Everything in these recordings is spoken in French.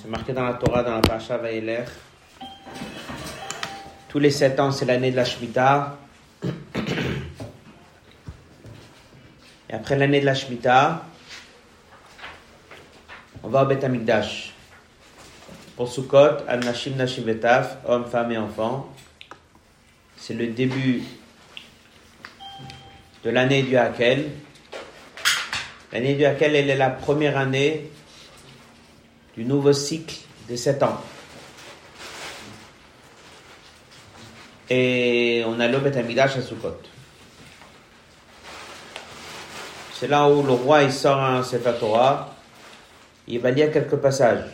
C'est marqué dans la Torah, dans la Parasha Vaïler. Tous les sept ans, c'est l'année de la Shemitah. Et après l'année de la Shemitah, on va au Beth Amikdash. Pour Sukkot, Al Nashim Vetaf, hommes, femmes et enfants. C'est le début de l'année du Hakel. L'année du Hakel, elle est la première année du nouveau cycle de sept ans. Et on a le Beth Amikdash à. C'est là où le roi il sort un Sefer Torah. Il va lire quelques passages.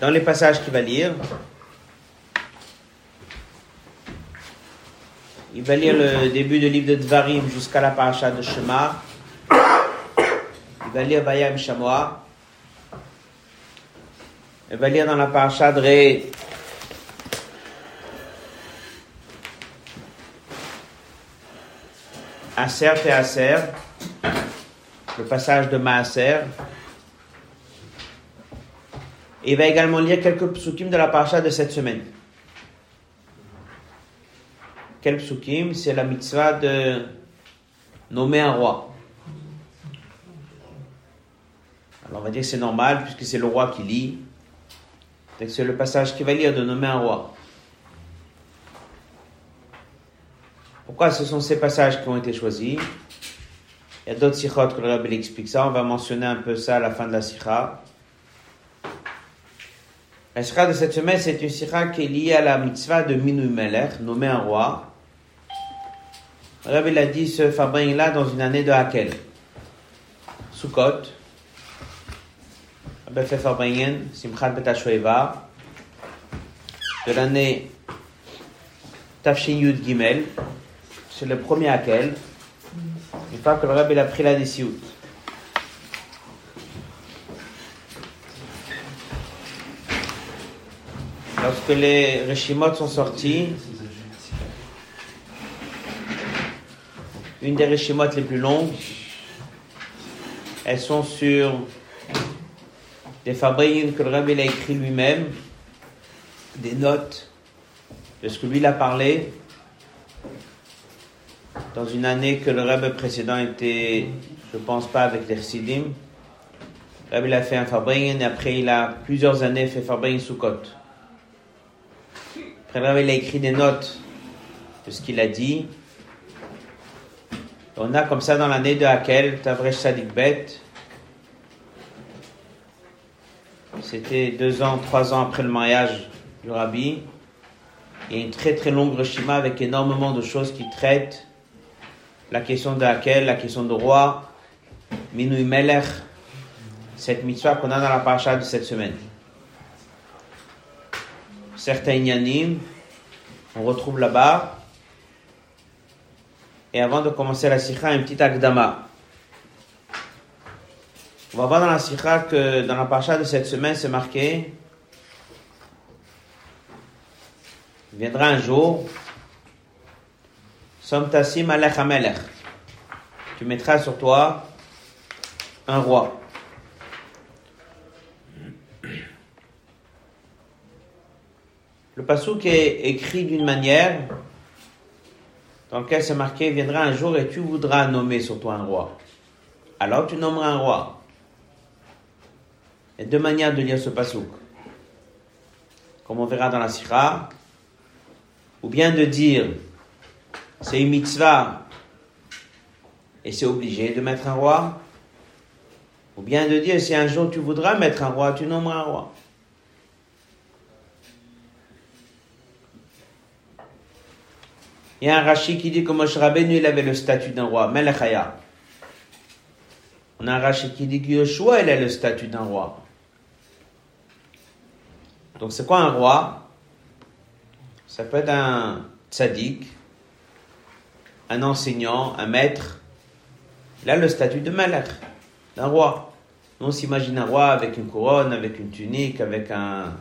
Dans les passages qu'il va lire, il va lire le début du livre de Dvarim jusqu'à la paracha de Shema. Va lire Vayam Shamoa. Il va lire dans la paracha de Ré et Aser, le passage de Maaser. Et il va également lire quelques psukim de la paracha de cette semaine. Quel psukim? C'est la mitzvah de nommer un roi. Alors on va dire que c'est normal puisque c'est le roi qui lit. C'est le passage qui va lire de nommer un roi. Pourquoi ce sont ces passages qui ont été choisis? Il y a d'autres sikhot que le rabbi explique ça. On va mentionner un peu ça à la fin de la sikha. La sikha de cette semaine, c'est une sikha qui est liée à la mitzvah de Minu Melech, nommer un roi. Le rabbi a dit ce fabrique-là dans une année de Hakel. Sukkot. Simchat. De l'année Tafshin Yud Gimel c'est le premier Hakel, une fois que le Rabbi a pris la décision. Lorsque les Reshimot sont sortis, une des Reshimot les plus longues, elles sont sur des fabriques que le Rabbi a écrit lui-même, des notes de ce que lui a parlé, dans une année que le Rebbe précédent était, je pense pas, avec les Chassidim. Le Rebbe a fait un Fabringen et après il a plusieurs années fait Fabringen Sukkot. Après le Rebbe a écrit des notes de ce qu'il a dit. On a comme ça dans l'année de Hakel, Tavresh Sadik Bet. C'était deux ans, trois ans après le mariage du Rabbi. Il y une très très longue Reshima avec énormément de choses qui traitent la question de laquelle, la question de roi, Minui Melech, cette mitzvah qu'on a dans la paracha de cette semaine. Certains yanim, on retrouve là-bas. Et avant de commencer la sikha, un petit akdama. On va voir dans la sikha que dans la paracha de cette semaine, c'est marqué viendra un jour Somtasim alech amelech. Tu mettras sur toi un roi. Le pasouk est écrit d'une manière dans laquelle c'est marqué viendra un jour et tu voudras nommer sur toi un roi. Alors tu nommeras un roi. Il y a deux manières de lire ce pasouk. Comme on verra dans la sira, ou bien de dire c'est une mitzvah et c'est obligé de mettre un roi. Ou bien de dire, si un jour tu voudras mettre un roi, tu nommeras un roi. Il y a un Rashi qui dit que Moshe Rabbeinu, il avait le statut d'un roi, Melechaya. On a un Rashi qui dit que Yoshua, il a le statut d'un roi. Donc c'est quoi un roi? Ça peut être un tzaddik, un enseignant, un maître, il a le statut de malach, d'un roi. on s'imagine un roi avec une couronne, avec une tunique, avec un,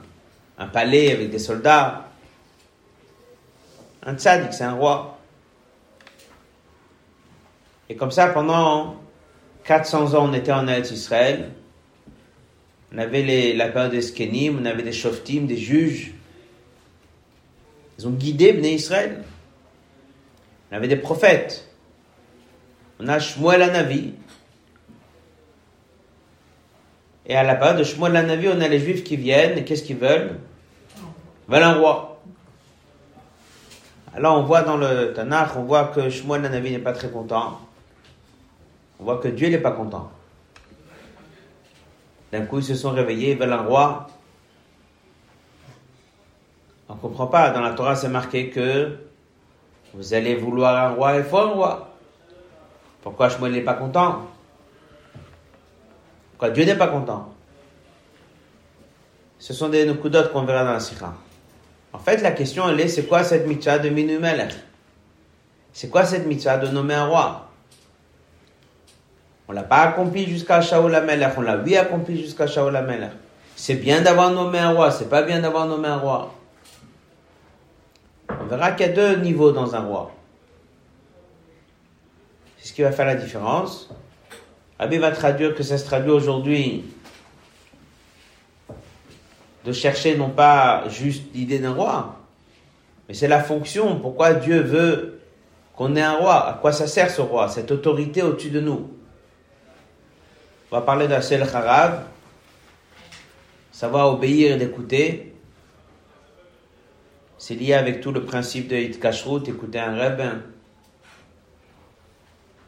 palais, avec des soldats. Un tzaddik, c'est un roi. Et comme ça, pendant 400 ans, on était en Israël. On avait les, la période des Skenim, on avait des Shoftim, des juges. Ils ont guidé Bnei Israël. On avait des prophètes. On a Shmuel Anavi. Et à la période de Shmuel Anavi, on a les Juifs qui viennent, et qu'est-ce qu'ils veulent? Ils veulent un roi. Alors on voit dans le Tanakh, on voit que Shmuel Anavi n'est pas très content. On voit que Dieu n'est pas content. D'un coup, ils se sont réveillés, ils veulent un roi. On ne comprend pas. Dans la Torah, c'est marqué que vous allez vouloir un roi, il faut un roi. Pourquoi Shmuel n'est pas content? Pourquoi Dieu n'est pas content? Ce sont des d'autres qu'on verra dans la Sikha. En fait, la question, elle est, c'est quoi cette mitzvah de Minu C'est quoi cette mitzvah de nommer un roi? On l'a pas accompli jusqu'à Shaul Amelech, on l'a oui accompli jusqu'à Shaul Amelech. C'est bien d'avoir nommé un roi, c'est pas bien d'avoir nommé un roi. On verra qu'il y a deux niveaux dans un roi. C'est ce qui va faire la différence. Rabbi va traduire que ça se traduit aujourd'hui de chercher non pas juste l'idée d'un roi, mais c'est la fonction. Pourquoi Dieu veut qu'on ait un roi À quoi ça sert ce roi Cette autorité au-dessus de nous? On va parler d'Asel Harav, savoir obéir et d'écouter. C'est lié avec tout le principe de Hitkashrut, écouter un rabbin,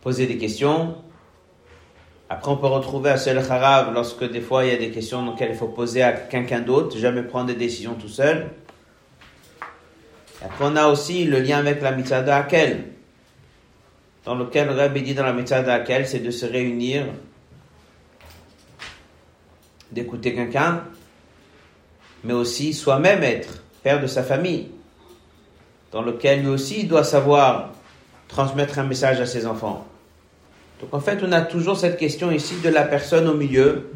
poser des questions, après, on peut retrouver à seul Harav lorsque des fois il y a des questions auxquelles il faut poser à quelqu'un d'autre, jamais prendre des décisions tout seul. après, on a aussi le lien avec la mitzvah de Hakel, dans lequel le dit dans la mitzvah de Hakel, c'est de se réunir, d'écouter quelqu'un, mais aussi soi-même être père de sa famille, dans lequel lui aussi doit savoir transmettre un message à ses enfants. Donc en fait, on a toujours cette question ici de la personne au milieu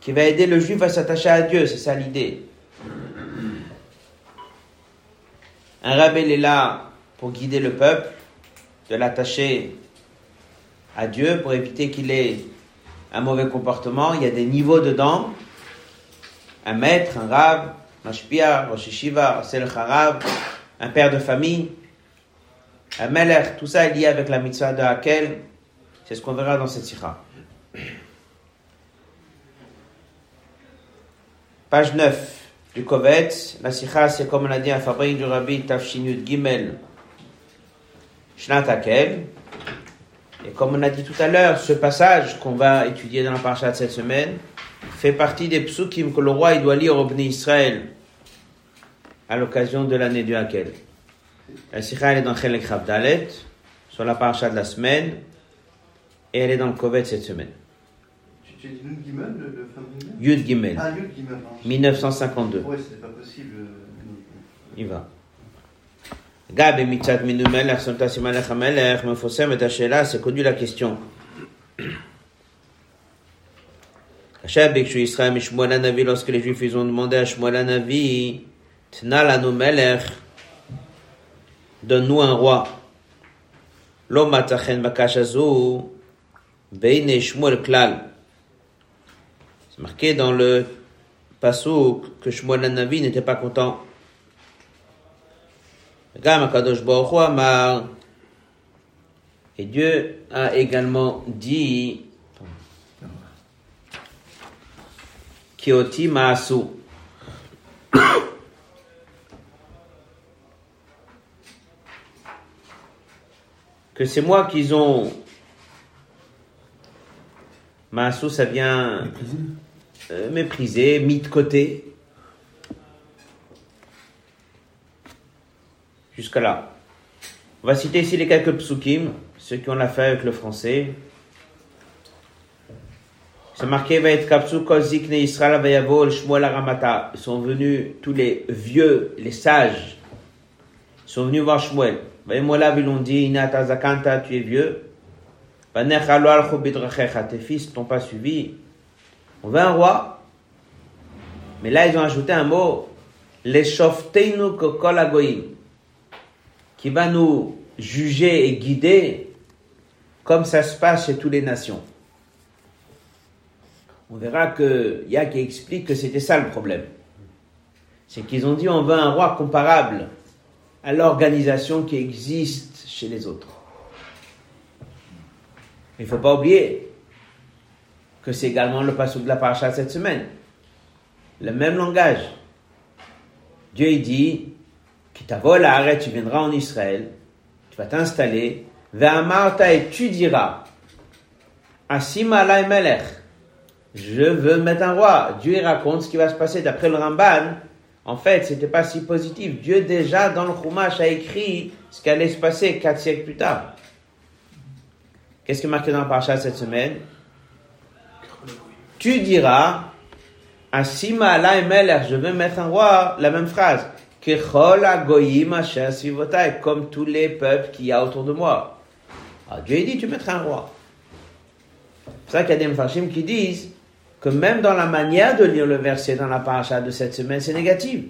qui va aider le juif à s'attacher à Dieu, c'est ça l'idée. Un rabbin est là pour guider le peuple, de l'attacher à Dieu pour éviter qu'il ait un mauvais comportement. Il y a des niveaux dedans. Un maître, un rab, mashpia, rosh sel un père de famille. Un melech, tout ça est lié avec la mitzvah de Hakel. C'est ce qu'on verra dans cette sikha. Page 9 du Kovetz. La sikha, c'est comme on a dit, un fabrique du Rabbi Tafshinut Gimel Shnat Hakel. Et comme on a dit tout à l'heure, ce passage qu'on va étudier dans la parasha de cette semaine fait partie des psukim que le roi il doit lire au Bnei Israël à l'occasion de l'année du Hakel. La sikha, elle est dans Chelek Dalet, sur la paracha de la semaine, et elle est dans le Kovet cette semaine. Tu, Yud Gimel, le, fameux Yud Gimel. Ah, Yud Gimel. 1952. Ouais, c'est pas possible. Euh, Il va. Gab mitzat minumelach sontas imalach amelach mefosem et hachela, c'est connu la question. Hachab bekshu Israël mishmoala navi, lorsque les Juifs ils ont demandé à Shmoala navi, tnal anu melech, donne-nous un roi. L'homme atachen bakashazu, beine shmoel klal. C'est marqué dans le passo que Shmoala navi n'était pas content. Et Dieu a également dit Kioti Maasu. que c'est moi qu'ils ont. Maassou, ça vient euh, méprisé, mis de côté. Jusqu'à là. On va citer ici les quelques psukim, ceux qui ont la fait avec le français. C'est marqué. Ils sont venus tous les vieux, les sages. Ils sont venus voir Shmuel. Ils l'ont dit, Inata Zakanta, tu es vieux. Tes fils t'ont pas suivi. On veut un roi. Mais là, ils ont ajouté un mot. Les shofteinu kokol Qui va nous juger et guider comme ça se passe chez toutes les nations. On verra qu'il y a qui explique que c'était ça le problème. C'est qu'ils ont dit on veut un roi comparable à l'organisation qui existe chez les autres. Il ne faut pas oublier que c'est également le passage de la paracha cette semaine. Le même langage. Dieu dit, t'avole arrête, tu viendras en Israël, tu vas t'installer, Martha et tu diras, Asima Melech, je veux mettre un roi. Dieu raconte ce qui va se passer d'après le Ramban. En fait, c'était pas si positif. Dieu déjà dans le Chumash a écrit ce qui allait se passer quatre siècles plus tard. Qu'est-ce qui est marqué dans le parasha cette semaine? Tu diras, Asima Melech, je veux mettre un roi, la même phrase comme tous les peuples qu'il y a autour de moi. Alors ah, Dieu dit, tu mettras un roi. C'est ça qu'il y a des mfashim qui disent que même dans la manière de lire le verset dans la paracha de cette semaine, c'est négatif.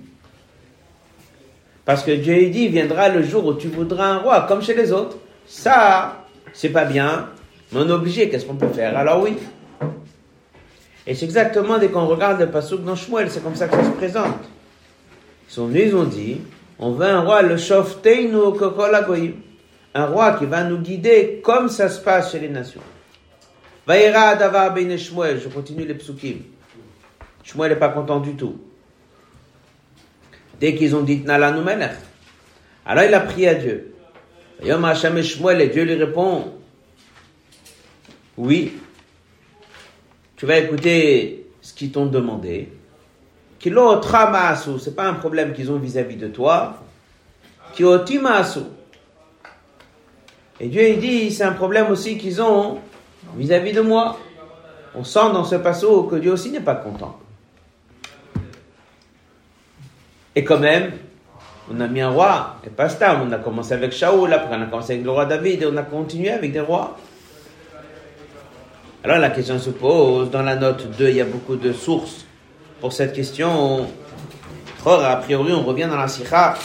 Parce que Dieu dit, viendra le jour où tu voudras un roi, comme chez les autres. Ça, c'est pas bien, mais on est obligé, qu'est-ce qu'on peut faire? Alors oui. Et c'est exactement dès qu'on regarde le pasuk dans Shmuel, c'est comme ça que ça se présente. Ils sont venus, ils ont dit, on veut un roi, le Shofteinu Kokolagoyim. Un roi qui va nous guider comme ça se passe chez les nations. Vaïra Davar Ben Shmuel, je continue les psukim. Shmuel n'est pas content du tout. Dès qu'ils ont dit Nala alors il a prié à Dieu. Yom Hashem Shmuel, et Dieu lui répond, oui, tu vas écouter ce qu'ils t'ont demandé, Kilo tramasu, c'est pas un problème qu'ils ont vis-à-vis de toi. Kiotimasu. Et Dieu il dit, c'est un problème aussi qu'ils ont vis-à-vis de moi. On sent dans ce passage que Dieu aussi n'est pas content. Et quand même, on a mis un roi, et pas ça. On a commencé avec Shaoul, après on a commencé avec le roi David, et on a continué avec des rois. Alors la question se pose, dans la note 2, il y a beaucoup de sources pour cette question. A priori, on revient dans la Sikha.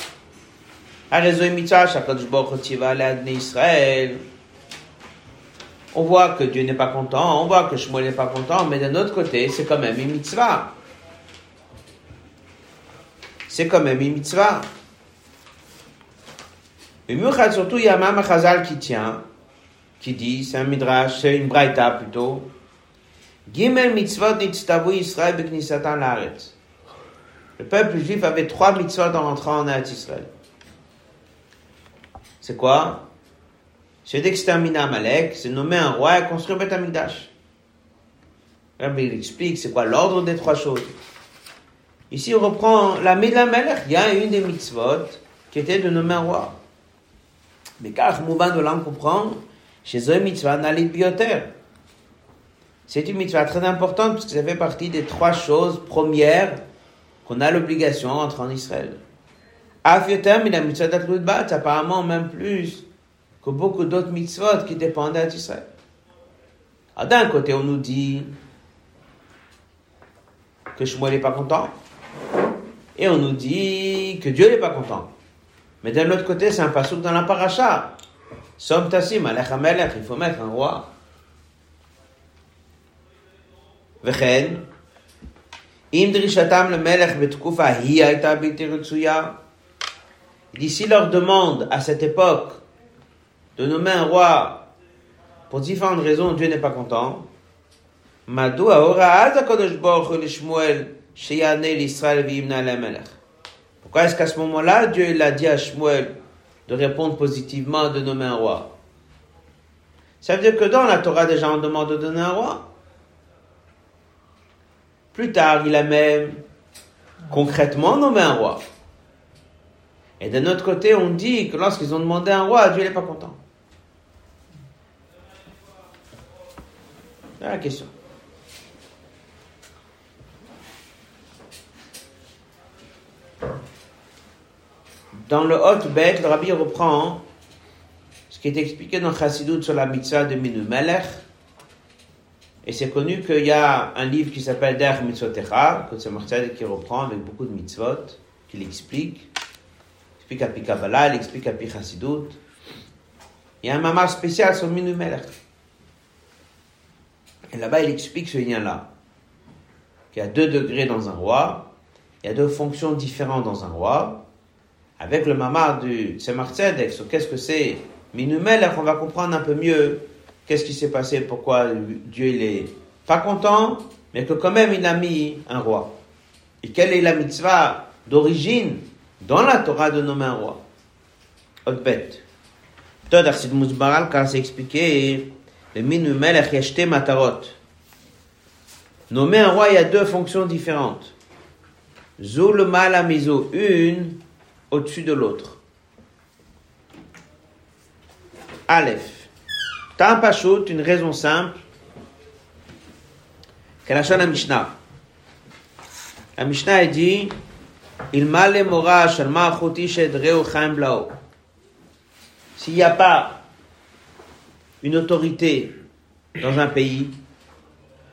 On voit que Dieu n'est pas content, on voit que Shmuel n'est pas content, mais d'un autre côté, c'est quand même une mitzvah. C'est quand même une mitzvah. Et surtout, il y a même Chazal qui tient, qui dit, c'est un midrash, c'est une braïta plutôt, Gimel mitzvot nitztavu Israël beknisatan laaretz. Le peuple juif avait trois mitzvot en rentrant en Eretz Israël. C'est quoi? C'est d'exterminer Amalek, c'est nommer un roi et construire Beth Amikdash. il explique c'est quoi l'ordre des trois choses? Ici, on reprend la Melech. Il y a une des mitzvot qui était de nommer un roi. Mais car Mouban de l'an comprend, chez eux, mitzvah n'a bioter. C'est une mitzvah très importante parce que ça fait partie des trois choses premières qu'on a l'obligation d'entrer en Israël. Afiotem, il a mitzvah d'Atludbat, apparemment même plus que beaucoup d'autres mitzvot qui dépendent d'Israël. Alors d'un côté, on nous dit que Shmuel n'est pas content, et on nous dit que Dieu n'est pas content. Mais d'un autre côté, c'est un passouk dans la paracha. Som tassim, il faut mettre un roi. רצויה, d'ici leur demande à cette époque de nommer un roi pour différentes raisons, Dieu n'est pas content. מדוע הוראה הקדוש ברוך הוא לשמואל שיענה לישראל וימנע למלך? Pourquoi est-ce qu'à ce moment-là, Dieu il a dit à Shmuel de répondre positivement, de nommer un roi Ça veut dire que dans la Torah, déjà, on demande de donner un roi. Plus tard, il a même concrètement nommé un roi. Et d'un autre côté, on dit que lorsqu'ils ont demandé un roi, Dieu n'est pas content. C'est la question. Dans le Hot Bet, le rabbi reprend ce qui est expliqué dans Chassidut sur la mitzvah de Minu Melech, et c'est connu qu'il y a un livre qui s'appelle Der Mitzvotecha, que c'est Marcel qui reprend avec beaucoup de mitzvot, qui l'explique. Il explique à Kabbalah, il explique à Pi Il y a un mamar spécial sur Minu Melech. Et là-bas, il explique ce lien-là. Qu'il y a deux degrés dans un roi, il y a deux fonctions différentes dans un roi. Avec le mamar du Tzemar Tzedek, sur qu'est-ce que c'est Minu Melech, on va comprendre un peu mieux qu'est-ce qui s'est passé, pourquoi Dieu il est pas content, mais que quand même il a mis un roi. Et quelle est la mitzvah d'origine dans la Torah de nommer un roi? Autre bête. Toi, d'Arsid Mouzbaral, car c'est expliqué, le minu melech yashte matarot. Nommer un roi, il y a deux fonctions différentes. Zul mal miso, une au-dessus de l'autre. Aleph. Un pachout, une raison simple, qu'elle a la Mishnah. La Mishnah dit, il m'a les mora. S'il n'y a pas une autorité dans un pays,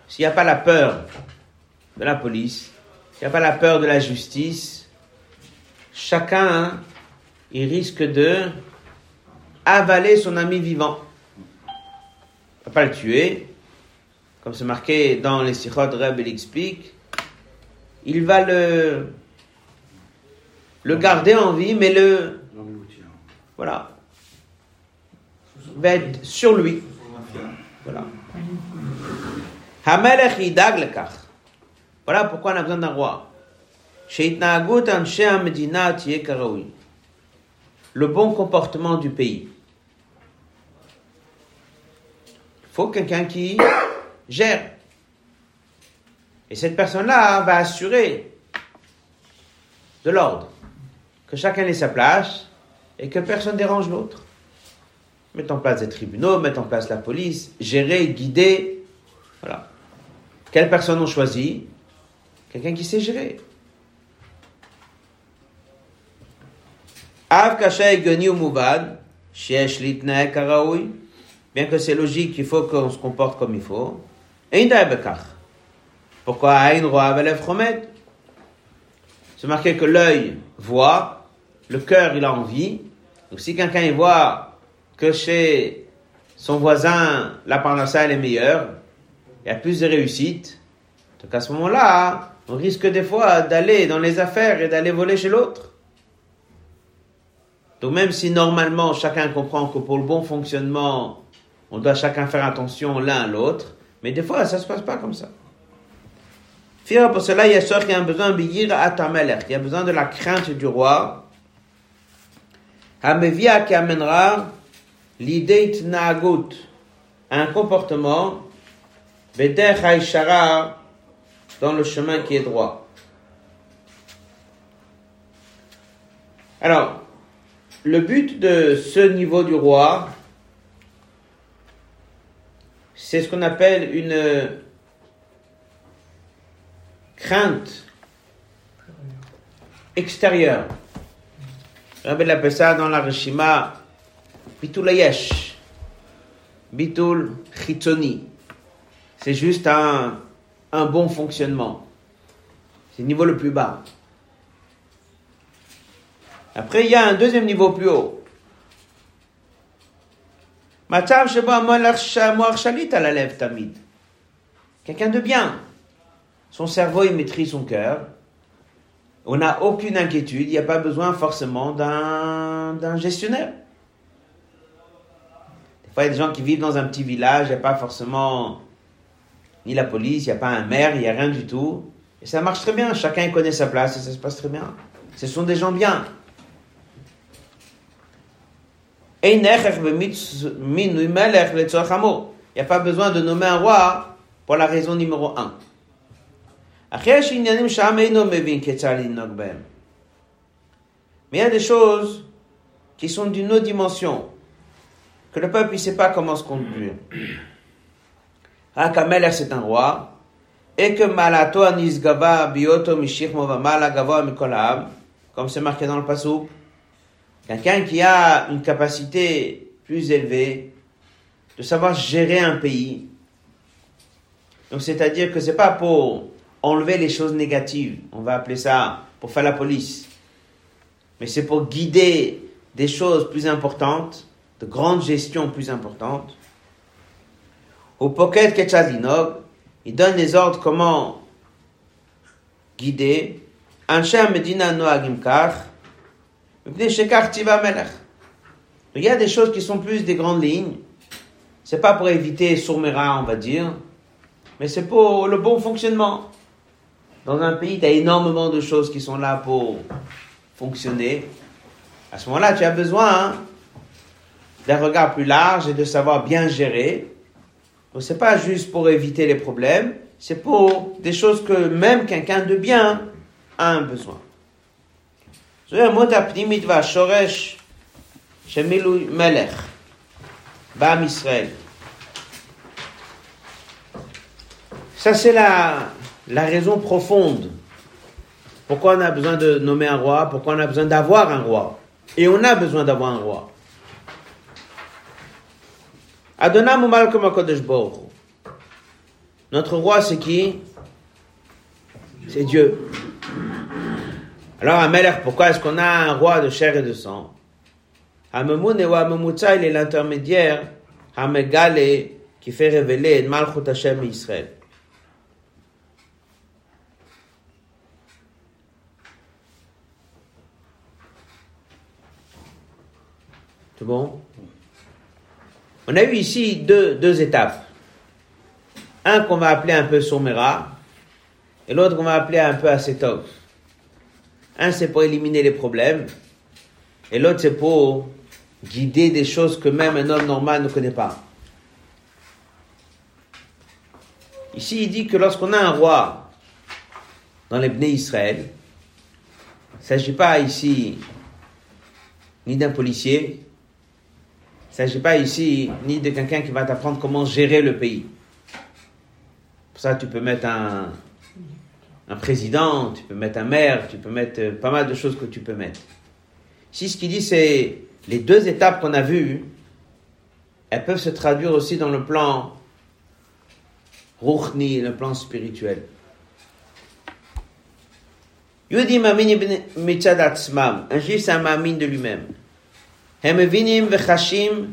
s'il n'y a pas la peur de la police, s'il n'y a pas la peur de la justice, chacun, il risque de avaler son ami vivant ne pas le tuer. Comme c'est marqué dans les Sikhot, Reb il. Il va le, le garder en vie, mais le. Voilà. Va être sur lui. Voilà. Voilà pourquoi on a besoin d'un roi. Le bon comportement du pays. Faut quelqu'un qui gère. Et cette personne-là va assurer de l'ordre, que chacun ait sa place et que personne dérange l'autre. Mettre en place des tribunaux, mettre en place la police, gérer, guider. Voilà. Quelle personne on choisit? Quelqu'un qui sait gérer. Av muvad, bien que c'est logique, il faut qu'on se comporte comme il faut. Pourquoi C'est marqué que l'œil voit, le cœur il a envie. Donc si quelqu'un voit que chez son voisin la parnassa est meilleure, il y a plus de réussite, donc à ce moment-là, on risque des fois d'aller dans les affaires et d'aller voler chez l'autre. Donc même si normalement chacun comprend que pour le bon fonctionnement, on doit chacun faire attention l'un à l'autre, mais des fois ça se passe pas comme ça. Pour cela, il y a besoin de y a besoin de la crainte du roi. Hamevia qui amènera l'idée nagut, un comportement, dans le chemin qui est droit. Alors, le but de ce niveau du roi, c'est ce qu'on appelle une crainte extérieure. Rabbi appelle ça dans la Rishima Bitul Yesh, Bitul Chitoni. C'est juste un bon fonctionnement. C'est le niveau le plus bas. Après, il y a un deuxième niveau plus haut. Quelqu'un de bien. Son cerveau, il maîtrise son cœur. On n'a aucune inquiétude. Il n'y a pas besoin forcément d'un gestionnaire. Des fois, il y a des gens qui vivent dans un petit village. Il n'y a pas forcément ni la police, il n'y a pas un maire, il n'y a rien du tout. Et ça marche très bien. Chacun connaît sa place et ça se passe très bien. Ce sont des gens bien. Il n'y a pas besoin de nommer un roi pour la raison numéro un. Mais il y a des choses qui sont d'une autre dimension, que le peuple ne sait pas comment se conduire. Akamelech c'est un roi, et que Malato Anisgava Bioto Mishich Movamala Gava Mikolam, comme c'est marqué dans le Passouk, Quelqu'un qui a une capacité plus élevée de savoir gérer un pays. Donc c'est-à-dire que c'est pas pour enlever les choses négatives, on va appeler ça pour faire la police, mais c'est pour guider des choses plus importantes, de grande gestion plus importante. Au Pocket Ketchazinog, il donne les ordres comment guider. Anshem Medina Noagim Kach, Mipnei Shekach Tiva Melech. Il y a des choses qui sont plus des grandes lignes. C'est pas pour éviter Sourmera, on va dire, mais c'est pour le bon fonctionnement. Dans un pays, tu as énormément de choses qui sont là pour fonctionner. À ce moment-là, tu as besoin hein, d'un regard plus large et de savoir bien gérer. Donc, c'est pas juste pour éviter les problèmes, c'est pour des choses que même quelqu'un de bien a un besoin. זה המות הפנימית והשורש של מילוי מלך בעם ישראל. Ça, c'est la, la raison profonde. Pourquoi on a besoin de nommer un roi Pourquoi on a besoin d'avoir un roi Et on a besoin d'avoir un roi. Adonam Malcolm HaKadosh Baruch Hu. Notre roi, c'est qui C'est Dieu. Alors, Amelech, pourquoi est-ce qu'on a un roi de chair et de sang? Hamemoun et Wamemutza, il est l'intermédiaire, Hamegale, qui fait révéler Malchut Hashem Israël. C'est bon? On a eu ici deux, deux étapes. Un qu'on va appeler un peu Somera, et l'autre qu'on va appeler un peu Asetov. Un, c'est pour éliminer les problèmes, et l'autre, c'est pour guider des choses que même un homme normal ne connaît pas. Ici, il dit que lorsqu'on a un roi dans les Bnei Israël, il ne s'agit pas ici ni d'un policier, il ne s'agit pas ici ni de quelqu'un qui va t'apprendre comment gérer le pays. Pour ça, tu peux mettre un, un président, tu peux mettre un maire, tu peux mettre euh, pas mal de choses que tu peux mettre. Si ce qu'il dit, c'est les deux étapes qu'on a vues, elles peuvent se traduire aussi dans le plan ruchni, le plan spirituel. Yudi mamin ibn mitzad atzmam. Un juif, c'est un mamin de lui-même. Hemevinim vechashim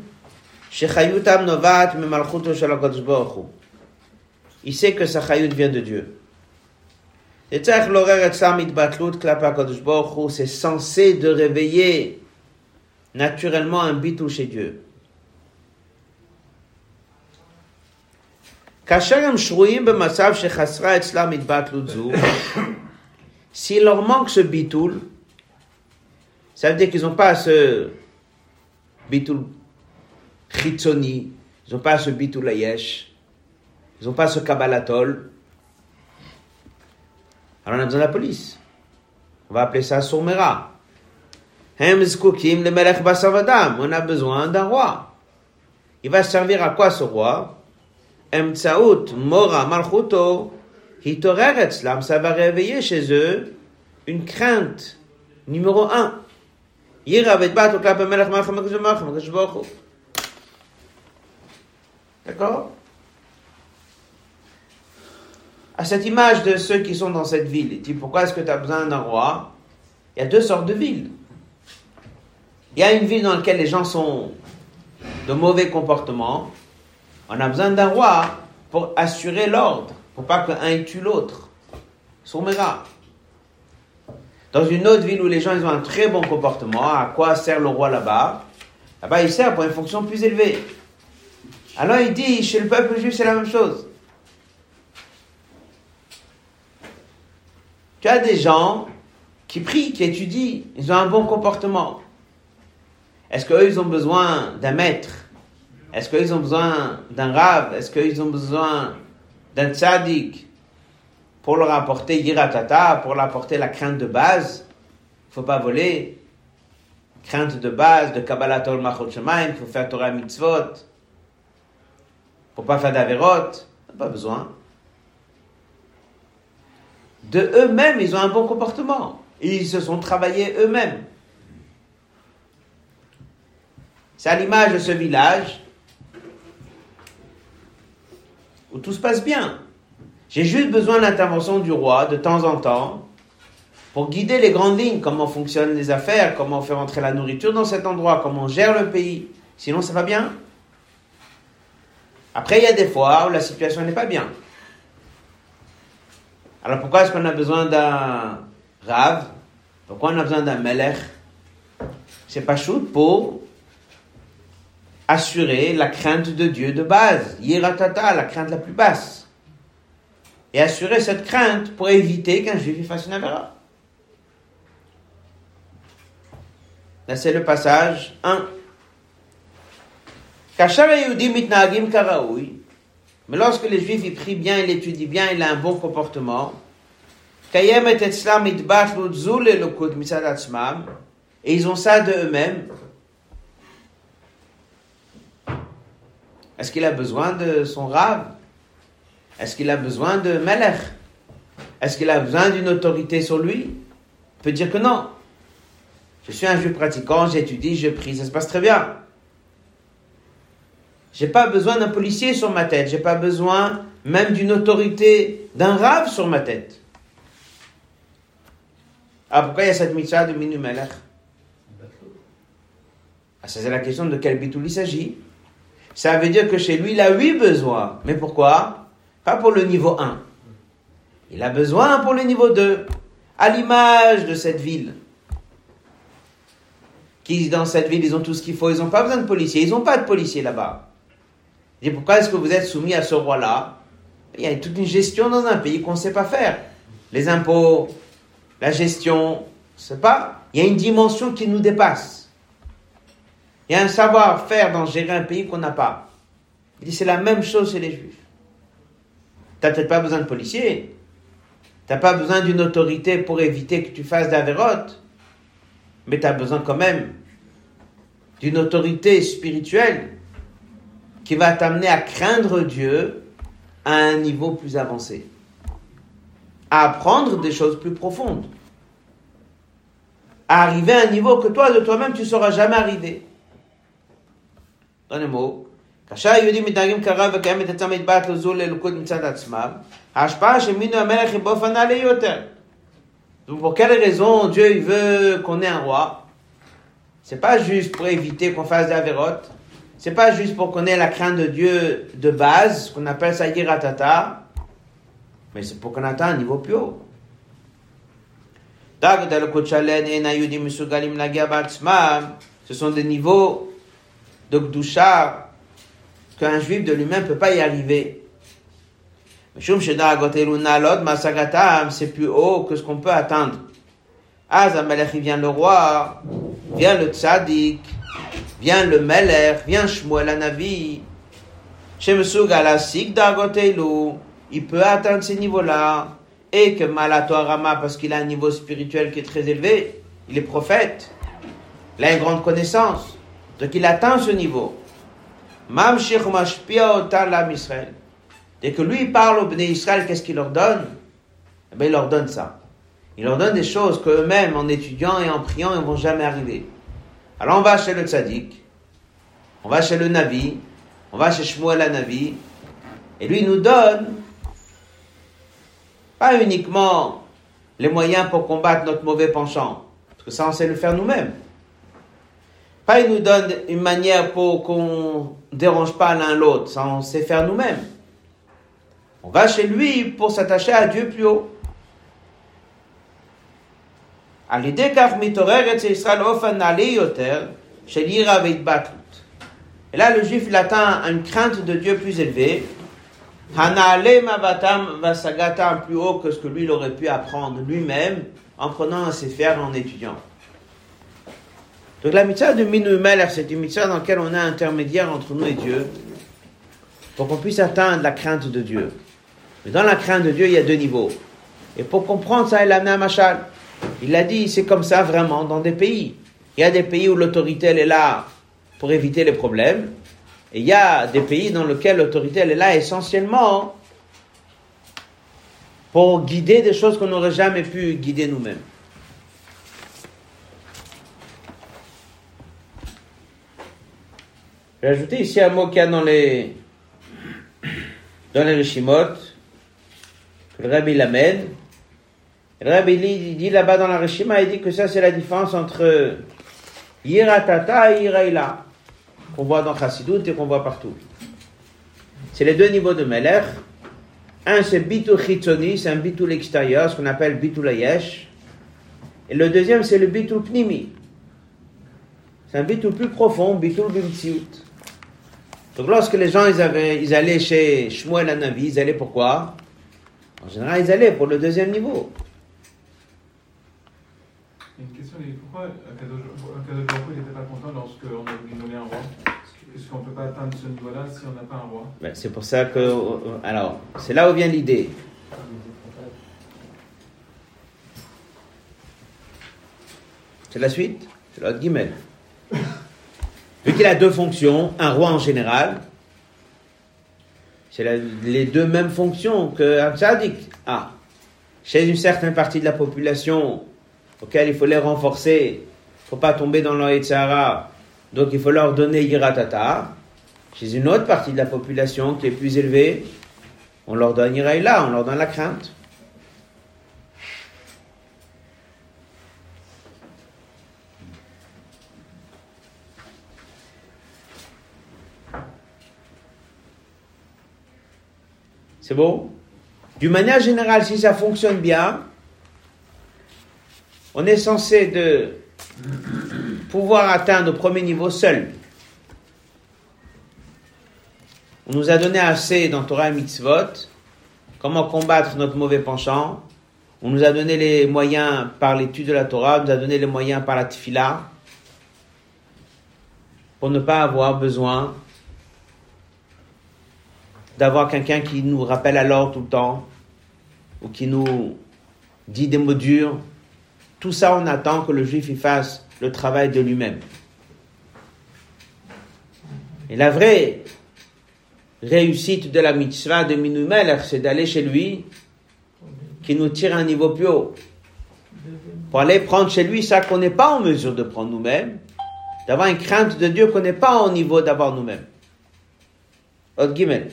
shechayutam novat memalchuto shel HaKadosh Il sait que sa chayut vient de Dieu. Et C'est censé de réveiller naturellement un bitou chez Dieu. S'il leur manque ce bitoul, ça veut dire qu'ils n'ont pas ce bitoul chitsoni, ils n'ont pas ce bitoul ayesh, ils n'ont pas ce kabbalatol alors on a besoin de la police. On va appeler ça Sourmera. Basavadam. On a besoin d'un roi. Il va servir à quoi ce roi? Ça va réveiller chez eux une crainte. Numéro un. Yiravet bat klap melech malcham malcham D'accord? À cette image de ceux qui sont dans cette ville. Il dit, pourquoi est-ce que tu as besoin d'un roi? Il y a deux sortes de villes. Il y a une ville dans laquelle les gens sont de mauvais comportement. On a besoin d'un roi pour assurer l'ordre, pour pas qu'un tue l'autre. Soumera. Dans une autre ville où les gens ils ont un très bon comportement, à quoi sert le roi là-bas? Là-bas, il sert pour une fonction plus élevée. Alors il dit, chez le peuple juif, c'est la même chose. Tu as des gens qui prient, qui étudient, ils ont un bon comportement. Est-ce qu'eux, ils ont besoin d'un maître? Est-ce qu'ils ont besoin d'un rave? Est-ce qu'ils ont besoin d'un tzaddik pour leur apporter yiratata, pour leur apporter la crainte de base? Il faut pas voler. Crainte de base, de Kabbalah Tol Machot il faut faire Torah Mitzvot. Pour pas faire d'averot, pas besoin de eux-mêmes, ils ont un bon comportement. Ils se sont travaillés eux-mêmes. C'est à l'image de ce village où tout se passe bien. J'ai juste besoin de l'intervention du roi de temps en temps pour guider les grandes lignes, comment fonctionnent les affaires, comment on fait rentrer la nourriture dans cet endroit, comment on gère le pays. Sinon, ça va bien. Après, il y a des fois où la situation n'est pas bien. Alors pourquoi est-ce qu'on a besoin d'un Rav? Pourquoi on a besoin d'un Melech? C'est pas chou pour assurer la crainte de Dieu de base, Yiratata, la crainte la plus basse. Et assurer cette crainte pour éviter qu'un juif fasse une avéra. Là, c'est le passage 1. Mais lorsque les juifs ils prient bien, ils étudient bien, il a un bon comportement, et ils ont ça de eux-mêmes, Est-ce qu'il a besoin de son rave? Est-ce qu'il a besoin de Melech? Est-ce qu'il a besoin d'une autorité sur lui? On peut dire que non. Je suis un juif pratiquant, j'étudie, je prie, ça se passe très bien. J'ai pas besoin d'un policier sur ma tête, j'ai pas besoin même d'une autorité, d'un rave sur ma tête. Ah, pourquoi il y a cette mitzvah de Minu Melech? Ah, C'est la question de quel bitoul il s'agit. Ça veut dire que chez lui, il a huit besoins. Mais pourquoi? Pas pour le niveau 1. Il a besoin pour le niveau 2. À l'image de cette ville. Qui, dans cette ville, ils ont tout ce qu'il faut. Ils n'ont pas besoin de policiers. Ils n'ont pas de policiers là-bas. Et pourquoi est-ce que vous êtes soumis à ce roi-là? Il y a toute une gestion dans un pays qu'on ne sait pas faire. Les impôts, la gestion, c'est pas. Il y a une dimension qui nous dépasse. Il y a un savoir-faire dans gérer un pays qu'on n'a pas. Il dit c'est la même chose chez les juifs. Tu n'as peut-être pas besoin de policiers. Tu n'as pas besoin d'une autorité pour éviter que tu fasses d'avérote. Mais tu as besoin quand même d'une autorité spirituelle qui va t'amener à craindre Dieu à un niveau plus avancé. À apprendre des choses plus profondes. À arriver à un niveau que toi, de toi-même, tu ne sauras jamais arriver. Dans les mots, כאשר היהודים מתנהגים כרב וקיימת עצם מטבעת לזול לאלוקות מצד עצמם, ההשפעה של מינו המלך היא באופן נעלה יותר. Donc pour quelle raison Dieu il veut qu'on ait un roi C'est pas juste pour éviter qu'on fasse des avérotes. c'est pas juste pour qu'on ait la crainte de Dieu de base, qu'on appelle ça yiratata, mais c'est pour qu'on atteigne un niveau plus haut. Ce sont des niveaux de Gdusha, qu'un juif de lui-même ne peut pas y arriver. C'est plus haut que ce qu'on peut atteindre. il vient le roi, vient le tzaddik, vient le meler, vient Shmuel Anavi. Il peut atteindre ces niveaux-là. Et que Rama, parce qu'il a un niveau spirituel qui est très élevé, il est prophète, il a une grande connaissance. Donc il atteint ce niveau. Dès que lui parle au Bnei Israël, qu'est-ce qu'il leur donne? Eh bien, Il leur donne ça. Il leur donne des choses qu'eux-mêmes, en étudiant et en priant, ils ne vont jamais arriver. Alors on va chez le tzaddik, on va chez le Navi, on va chez Shmuel la Navi, et lui nous donne pas uniquement les moyens pour combattre notre mauvais penchant, parce que ça on sait le faire nous-mêmes. Pas il nous donne une manière pour qu'on ne dérange pas l'un l'autre, ça on sait faire nous-mêmes. On va chez lui pour s'attacher à Dieu plus haut. Et là, le juif, il atteint une crainte de Dieu plus élevée. va plus haut que ce que lui, il aurait pu apprendre lui-même en prenant un sefer en étudiant. Donc la mitzvah de Minu c'est une mitzvah dans laquelle on un intermédiaire entre nous et Dieu, pour qu'on puisse atteindre la crainte de Dieu. Mais dans la crainte de Dieu, il y a deux niveaux. Et pour comprendre ça, il a amené un machal. Il a dit, c'est comme ça vraiment dans des pays. Il y a des pays où l'autorité, elle est là pour éviter les problèmes. Et il y a des pays dans lesquels l'autorité, elle est là essentiellement pour guider des choses qu'on n'aurait jamais pu guider nous-mêmes. J'ai ajouté ici un mot qu'il y a dans les, dans les Rishimot, que le Rabbi l'amène. Le Rabbi dit là-bas dans la Rishima, il dit que ça c'est la différence entre Yiratata et Iraïla. qu'on voit dans Chassidut et qu'on voit partout. C'est les deux niveaux de Melech. Un, c'est Bitul Chitzoni, c'est un Bitul extérieur, ce qu'on appelle Bitul Ayesh. Et le deuxième, c'est le Bitul Pnimi. C'est un Bitul plus profond, Bitul Bimtsiut. Donc lorsque les gens ils, avaient, ils allaient chez Shmuel Anavi, ils allaient pourquoi? En général, ils allaient pour le deuxième niveau. Question, pourquoi Akadosh n'était pas content lorsqu'on a voulu un roi? Est-ce qu'on ne peut pas atteindre ce niveau-là si on n'a pas un roi ben, C'est pour ça que... Alors, c'est là où vient l'idée. C'est la suite? C'est l'autre guillemets. Vu qu'il a deux fonctions, un roi en général, c'est les deux mêmes fonctions qu'un tzaddik a. Chez une certaine partie de la population auquel il faut les renforcer, il ne faut pas tomber dans Sahara, donc il faut leur donner Yiratata. Chez une autre partie de la population qui est plus élevée, on leur donne là, on leur donne la crainte. C'est bon? D'une manière générale, si ça fonctionne bien, on est censé de pouvoir atteindre au premier niveau seul. On nous a donné assez dans Torah et Mitzvot, comment combattre notre mauvais penchant? On nous a donné les moyens par l'étude de la Torah, on nous a donné les moyens par la tfila, pour ne pas avoir besoin d'avoir quelqu'un qui nous rappelle alors tout le temps, ou qui nous dit des mots durs. Tout ça, on attend que le juif y fasse le travail de lui-même. Et la vraie réussite de la mitzvah de Minumelech, c'est d'aller chez lui, qui nous tire à un niveau plus haut. Pour aller prendre chez lui ça qu'on n'est pas en mesure de prendre nous-mêmes, d'avoir une crainte de Dieu qu'on n'est pas au niveau d'avoir nous-mêmes. Autre guillemets.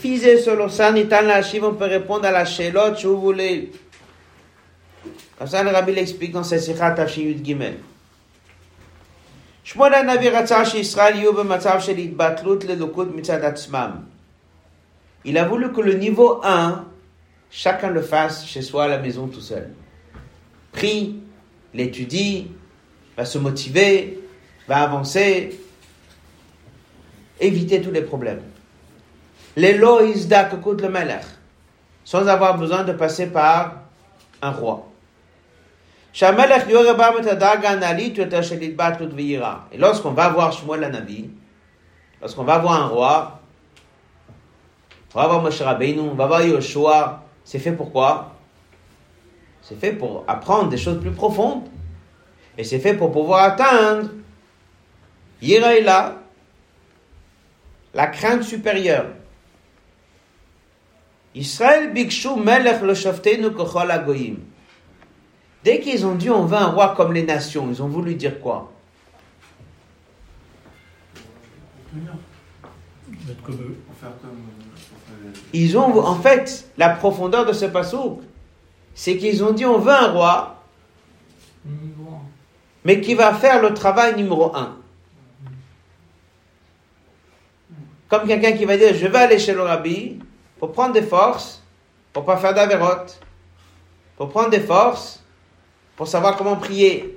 Fils Nitan Lachim, on peut répondre à la Shelot, si vous voulez. Comme ça, le Rabbi l'explique dans ses Sichat Yud Gimel. שמואל הנביא רצה שישראל יהיו במצב של התבטלות ללוקות מצד עצמם. Il a voulu que le niveau 1, chacun le fasse chez soi à la maison tout seul. Prie, l'étudie, va se motiver, va avancer, éviter tous les problèmes les le melech, sans avoir besoin de passer par un roi. Et lorsqu'on va voir Shmuel Navi, lorsqu'on va voir un roi, on va voir Moshe Rabbeinu, on va voir Yoshua, c'est fait pourquoi C'est fait pour apprendre des choses plus profondes. Et c'est fait pour pouvoir atteindre Yiraïla, la crainte supérieure. Israël bikshu melech agoyim. Dès qu'ils ont dit on veut un roi comme les nations, ils ont voulu dire quoi? Ils ont, en fait, la profondeur de ce passage, c'est qu'ils ont dit on veut un roi, mais qui va faire le travail numéro un. Comme quelqu'un qui va dire je vais aller chez le rabbi, pour prendre des forces, pour pas faire d'avérote, pour prendre des forces, pour savoir comment prier.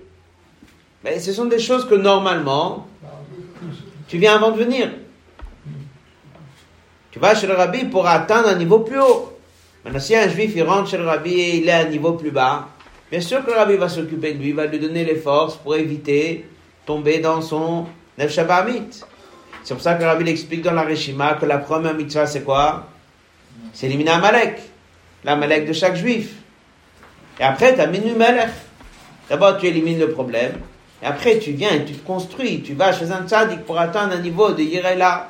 Mais ce sont des choses que normalement, tu viens avant de venir. Tu vas chez le rabbi pour atteindre un niveau plus haut. Maintenant, si un juif il rentre chez le rabbi et il est à un niveau plus bas, bien sûr que le rabbi va s'occuper de lui, va lui donner les forces pour éviter tomber dans son Nef C'est pour ça que le rabbi explique dans la que la première mitzvah c'est quoi? C'est éliminer Amalek, l'Amalek de chaque juif. Et après, tu as Malek. D'abord, tu élimines le problème. Et après, tu viens tu construis. Tu vas chez un tzaddik pour atteindre un niveau de Yirela.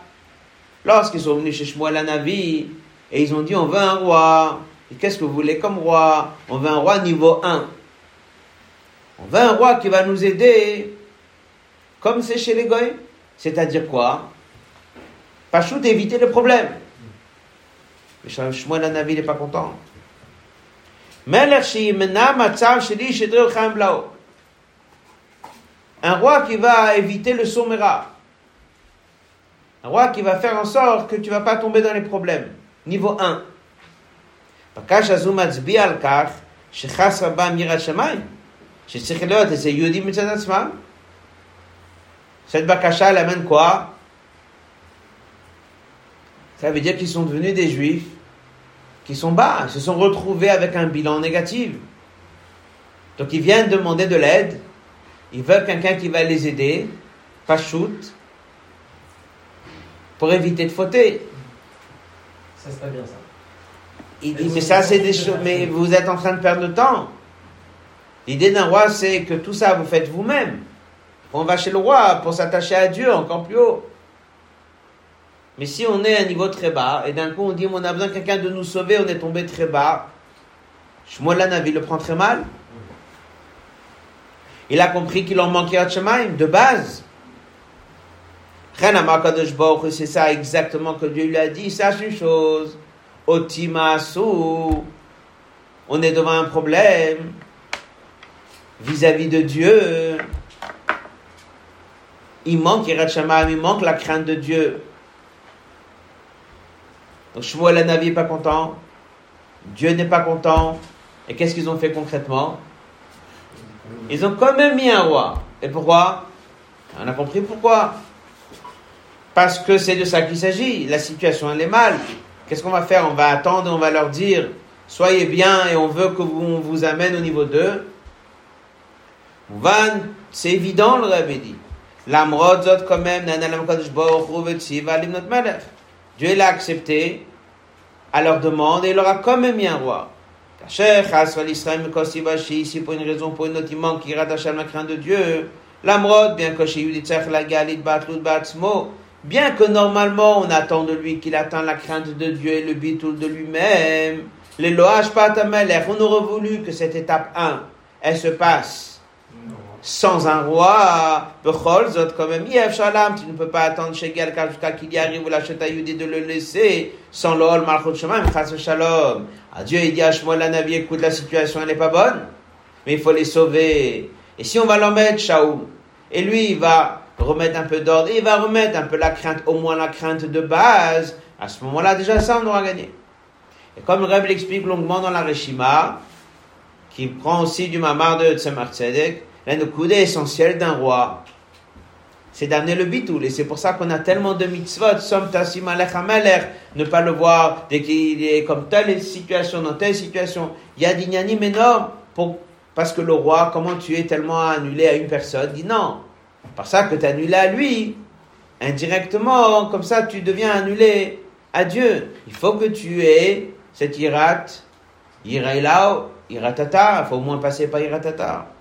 Lorsqu'ils sont venus chez Shmuel Navi, et ils ont dit, on veut un roi. Et qu'est-ce que vous voulez comme roi? On veut un roi niveau 1. On veut un roi qui va nous aider, comme c'est chez les Goy. C'est-à-dire quoi? Pas d'éviter le problème. Mais Shmuel Hanavi n'est pas content. Un roi qui va éviter le somera. Un roi qui va faire en sorte que tu vas pas tomber dans les problèmes. Niveau 1. בקש הזו מצביע על כך שחס רבם יראת שמיים, שצריך להיות איזה יהודי מצד עצמם. Cette bakasha, elle amène quoi Ça veut dire qu'ils sont devenus des juifs qui sont bas, se sont retrouvés avec un bilan négatif. Donc ils viennent demander de l'aide, ils veulent quelqu'un qui va les aider, pas shoot, pour éviter de fauter. Ça, c'est pas bien ça. Il dit, mais ça, c'est des choses, mais vous êtes en train de perdre le temps. L'idée d'un roi, c'est que tout ça, vous faites vous-même. On va chez le roi pour s'attacher à Dieu encore plus haut. Mais si on est à un niveau très bas, et d'un coup on dit, on a besoin de quelqu'un de nous sauver, on est tombé très bas, Shmuel Navi le prend très mal. Il a compris qu'il en manquait à Shemaim, de base. C'est ça exactement que Dieu lui a dit. Sache une chose. On est devant un problème vis-à-vis de Dieu. Il manque il manque la crainte de Dieu. Donc Shmuel Hanavi n'est pas content. Dieu n'est pas content. Et qu'est-ce qu'ils ont fait concrètement? Ils ont quand même mis un roi. Et pourquoi? On a compris pourquoi. Parce que c'est de ça qu'il s'agit. La situation, elle est mal. Qu'est-ce qu'on va faire? On va attendre, on va leur dire soyez bien et on veut que vous, on vous amène au niveau 2. Van, c'est évident, le Rabbi dit. L'amrod zot quand même. Dieu l'a accepté à leur demande et il leur a quand même mis un roi. Ici pour une raison, pour une autre, il manque, il rattache à la crainte de Dieu. L'amrod, bien que bien que normalement on attend de lui qu'il attend la crainte de Dieu et le bitul de lui-même, les loash patamelech, on aurait voulu que cette étape 1, elle se passe sans un roi, quand même, tu ne peux pas attendre chez quelqu'un jusqu'à qu'il y arrive ou la Yudi de le laisser sans l'ol Malchut Shemaim, Shalom. Ah, Dieu, il dit à Shmuel Navi, écoute, la situation, elle n'est pas bonne, mais il faut les sauver. Et si on va l'en mettre, Shaoul, et lui, il va remettre un peu d'ordre, il va remettre un peu la crainte, au moins la crainte de base, à ce moment-là, déjà ça, on aura gagné. Et comme le l'explique longuement dans la Reshima, qui prend aussi du mamar de Tzemar Tzedek, le coup essentiel d'un roi, c'est d'amener le bitoul. Et c'est pour ça qu'on a tellement de mitzvot, som tasim ne pas le voir dès qu'il est comme telle situation, dans telle situation. Il y a d'ignanim énormes pour, parce que le roi, comment tu es tellement annulé à une personne, dit non. Par ça que tu annulé à lui, indirectement, comme ça tu deviens annulé à Dieu. Il faut que tu aies cette irat, irailao, iratata, il faut au moins passer par iratata.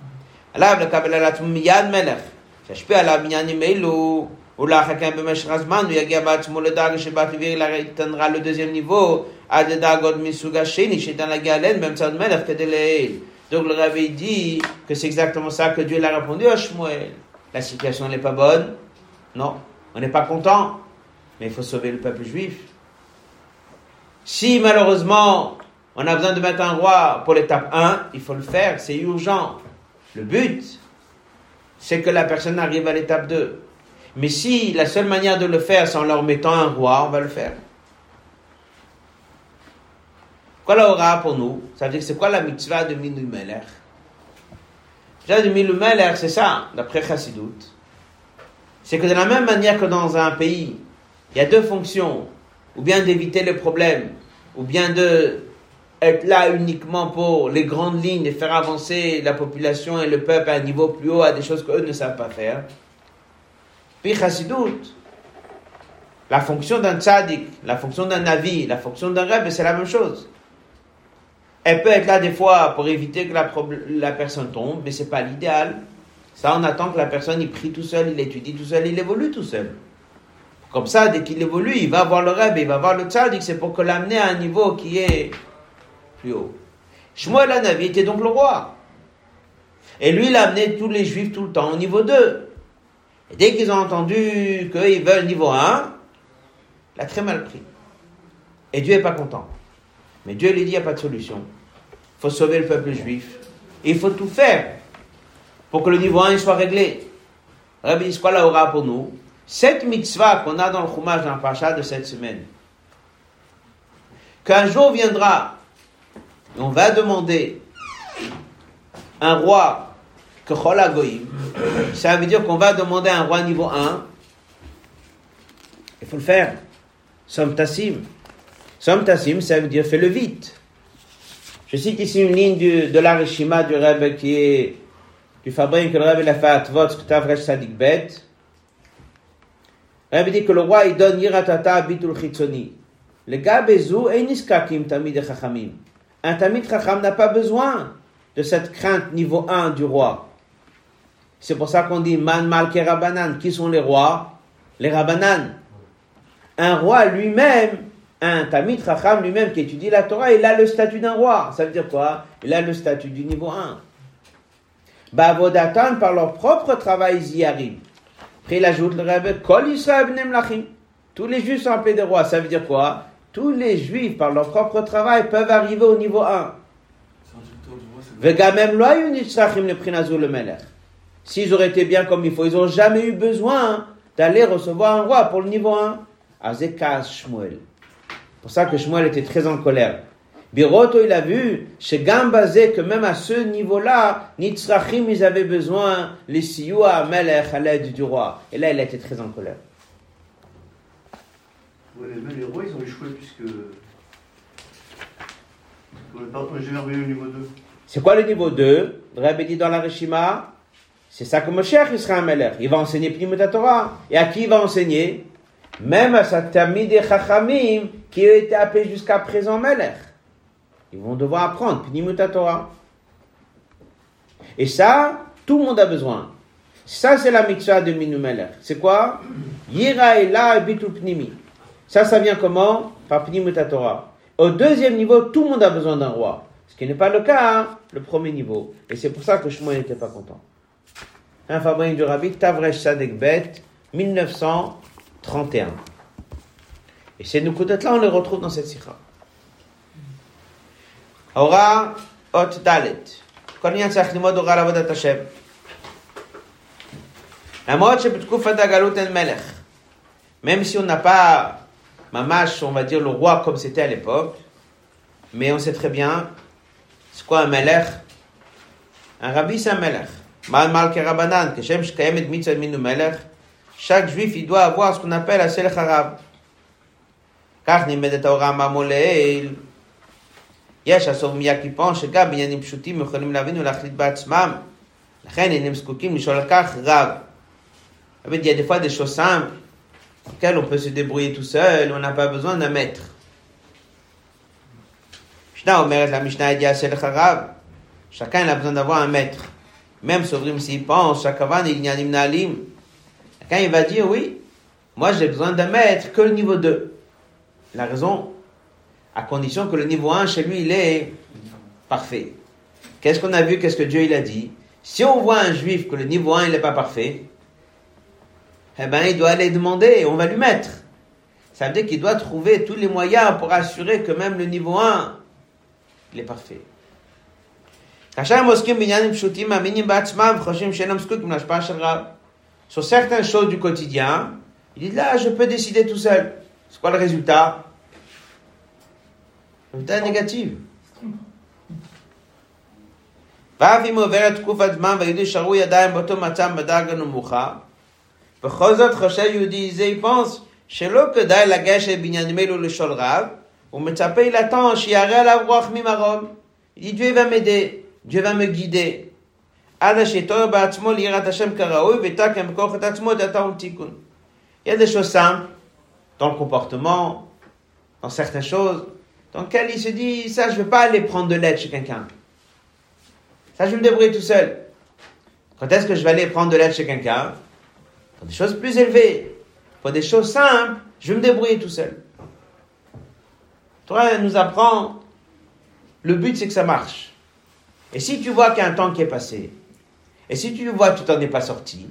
עליו לקבל על עצמו מיד מלך, שישפיע עליו בעניינים אלו, ולאחר כן במשך הזמן הוא יגיע בעצמו לדרגה שבה טבעי התנרה לדוזיום ניבו, עד לדרגות מסוג השני שניתן להגיע אליהן באמצעות מלך כדי לעיל. Donc le rabbi dit que c'est exactement ça que Dieu l'a répondu à Shmuel. La situation n'est pas bonne. Non, on n'est pas content. Mais il faut sauver le peuple juif. Si malheureusement on a besoin de mettre un roi pour l'étape 1, il faut le faire, c'est urgent. Le but, c'est que la personne arrive à l'étape 2. Mais si la seule manière de le faire, c'est en leur mettant un roi, on va le faire. Quoi la aura pour nous? Ça veut dire que c'est quoi la mitzvah de Minou Meler? La mitzvah de Minou Meler, c'est ça, d'après Chassidut. C'est que de la même manière que dans un pays, il y a deux fonctions, ou bien d'éviter les problèmes, ou bien de être là uniquement pour les grandes lignes et faire avancer la population et le peuple à un niveau plus haut, à des choses qu'eux ne savent pas faire. Puis Chassidut, la fonction d'un tzaddik, la fonction d'un avis, la fonction d'un rêve, c'est la même chose. Elle peut être là des fois pour éviter que la, la personne tombe, mais c'est pas l'idéal. Ça, on attend que la personne il prie tout seul, il étudie tout seul, il évolue tout seul. Comme ça, dès qu'il évolue, il va voir le rêve, il va voir le tzaddik, c'est pour que l'amener à un niveau qui est plus haut. Shmuel Hanavi était donc le roi. Et lui, il a amené tous les juifs tout le temps au niveau 2. Et dès qu'ils ont entendu qu'ils veulent niveau 1, il a très mal pris. Et Dieu n'est pas content. Mais Dieu lui dit, il n'y a pas de solution. Il faut sauver le peuple juif. Et il faut tout faire pour que le niveau 1 soit réglé. Rabbi dit, c'est quoi la aura pour nous Cette mitzvah qu'on a dans le Chumash, dans le Pacha de cette semaine, qu'un jour viendra, on va demander un roi que ça veut dire qu'on va demander un roi niveau 1, il faut le faire. Som Tassim. Tassim, ça veut dire fais-le vite. Je cite ici une ligne de l'Arishima du Rebbe qui est du fabrique que le Rebbe l'a fait à Tvot, Sadik Bet. Dit que le roi il donne Yiratata Bitul Chitzoni. Le gars Bezou et Niskakim Tamid Chachamim. Un Tamid Chacham n'a pas besoin de cette crainte niveau 1 du roi. C'est pour ça qu'on dit Man Malke Rabanan. Qui sont les rois? Les Rabanan. Un roi lui-même, un Tamid Chacham lui-même qui étudie la Torah, il a le statut d'un roi. Ça veut dire quoi? Il a le statut du niveau 1. Bavodatan, par leur propre travail, ils y arrivent. Après, il ajoute le Rebbe, Kol lachim. Tous les juifs sont appelés des rois. Ça veut dire quoi? Tous les juifs, par leur propre travail, peuvent arriver au niveau 1. C'est un traducteur du roi, c'est Vegamem lo hayu nitzrachim leprinazul le melech. S'ils auraient été bien comme il faut, ils n'ont jamais eu besoin d'aller recevoir un roi pour le niveau 1. Azekas Shmuel. pour ça que Shmuel était très en colère. Biroto, il a vu, chez Gambazé, que même à ce niveau-là, Nitzrachim, ils avaient besoin, les Siyua, Melech, à l'aide du roi. Et là, il était très en colère. Les rois, ils ont échoué puisque. Le niveau 2. C'est quoi le niveau 2 Le Rabbi dit dans la Rishima, c'est ça que il sera un Melech. Il va enseigner Pnimut Torah. Et à qui il va enseigner? Même à sa Tamid Chachamim, qui ont été appelés jusqu'à présent Melech. Ils vont devoir apprendre Pnimut Torah. Et ça, tout le monde a besoin. Ça, c'est la mitzvah de Minu Melech. C'est quoi? Yira et la pnimi. Ça, ça vient comment? Par Torah. Au deuxième niveau, tout le monde a besoin d'un roi. Ce qui n'est pas le cas, hein, le premier niveau. Et c'est pour ça que Shmuel n'était pas content. Hein, un fabrique du rabbi, Tavresh Sadekbet, 1931. Et ces Nukudat-là, on les retrouve dans cette sikha. Aura, Ot Dalet. Hashem La. Même si on n'a pas mamash, on va dire le roi comme c'était à l'époque, mais on sait très bien, c'est quoi un melech Un rabbi c'est un melech. Mal mal kerabanan, que shem shkayemet mitzvah minu melech. Chaque juif, il doit avoir ce qu'on appelle un selech הרב. כך נלמדת ההוראה מהמולעיל. יש הסוברים מהקיפון שגם בעניינים פשוטים יכולים להבין ולהחליט בעצמם. לכן אינם זקוקים לשאול על כך רב. En fait, il y a des fois des choses simples dans lequel on peut se débrouiller tout seul, on n'a pas besoin d'un maître. Chacun a besoin d'avoir un maître. Même Sovrim s'il pense, Chakavan, Ignanim Nalim. Chacun va dire oui, moi j'ai besoin d'un maître que le niveau 2. La raison, à condition que le niveau 1 chez lui il est parfait. Qu'est-ce qu'on a vu? Qu'est-ce que Dieu il a dit? Si on voit un juif que le niveau 1 il n'est pas parfait, eh ben, il doit aller demander, on va lui mettre. Ça veut dire qu'il doit trouver tous les moyens pour assurer que même le niveau 1, il est parfait. כאשר הם עוסקים בעניינים פשוטים, מאמינים בעצמם וחושבים שאינם זקוקים להשפעה של רב. Sur certaines choses du quotidien, il dit là, je peux décider tout seul. C'est quoi le résultat Le résultat est négatif. ואף אם עוברת תקופת זמן ויהודי שרוי ידיים באותו מצב בדרגה נמוכה, בכל זאת חושב יהודי זה יפונס שלא כדאי לגשת בעניינים אלו לשאול רב, הוא מצפה לתן שיראה עליו רוח ממרום. Il dit Dieu va m'aider, Dieu va me guider. עד אשר בעצמו ליראת השם כראוי ותקם בכוח את עצמו את הטעון תיקון. Il y a des choses simples dans le comportement, dans certaines choses, dans lesquelles il se dit ça je ne vais pas aller prendre de l'aide chez quelqu'un. Ça je vais me débrouiller tout seul. Quand est-ce que je vais aller prendre de l'aide chez quelqu'un Pour des choses plus élevées, pour des choses simples, je vais me débrouiller tout seul. Toi, nous apprend, le but c'est que ça marche. Et si tu vois qu'il y a un temps qui est passé, et si tu vois que tu t'en es pas sorti,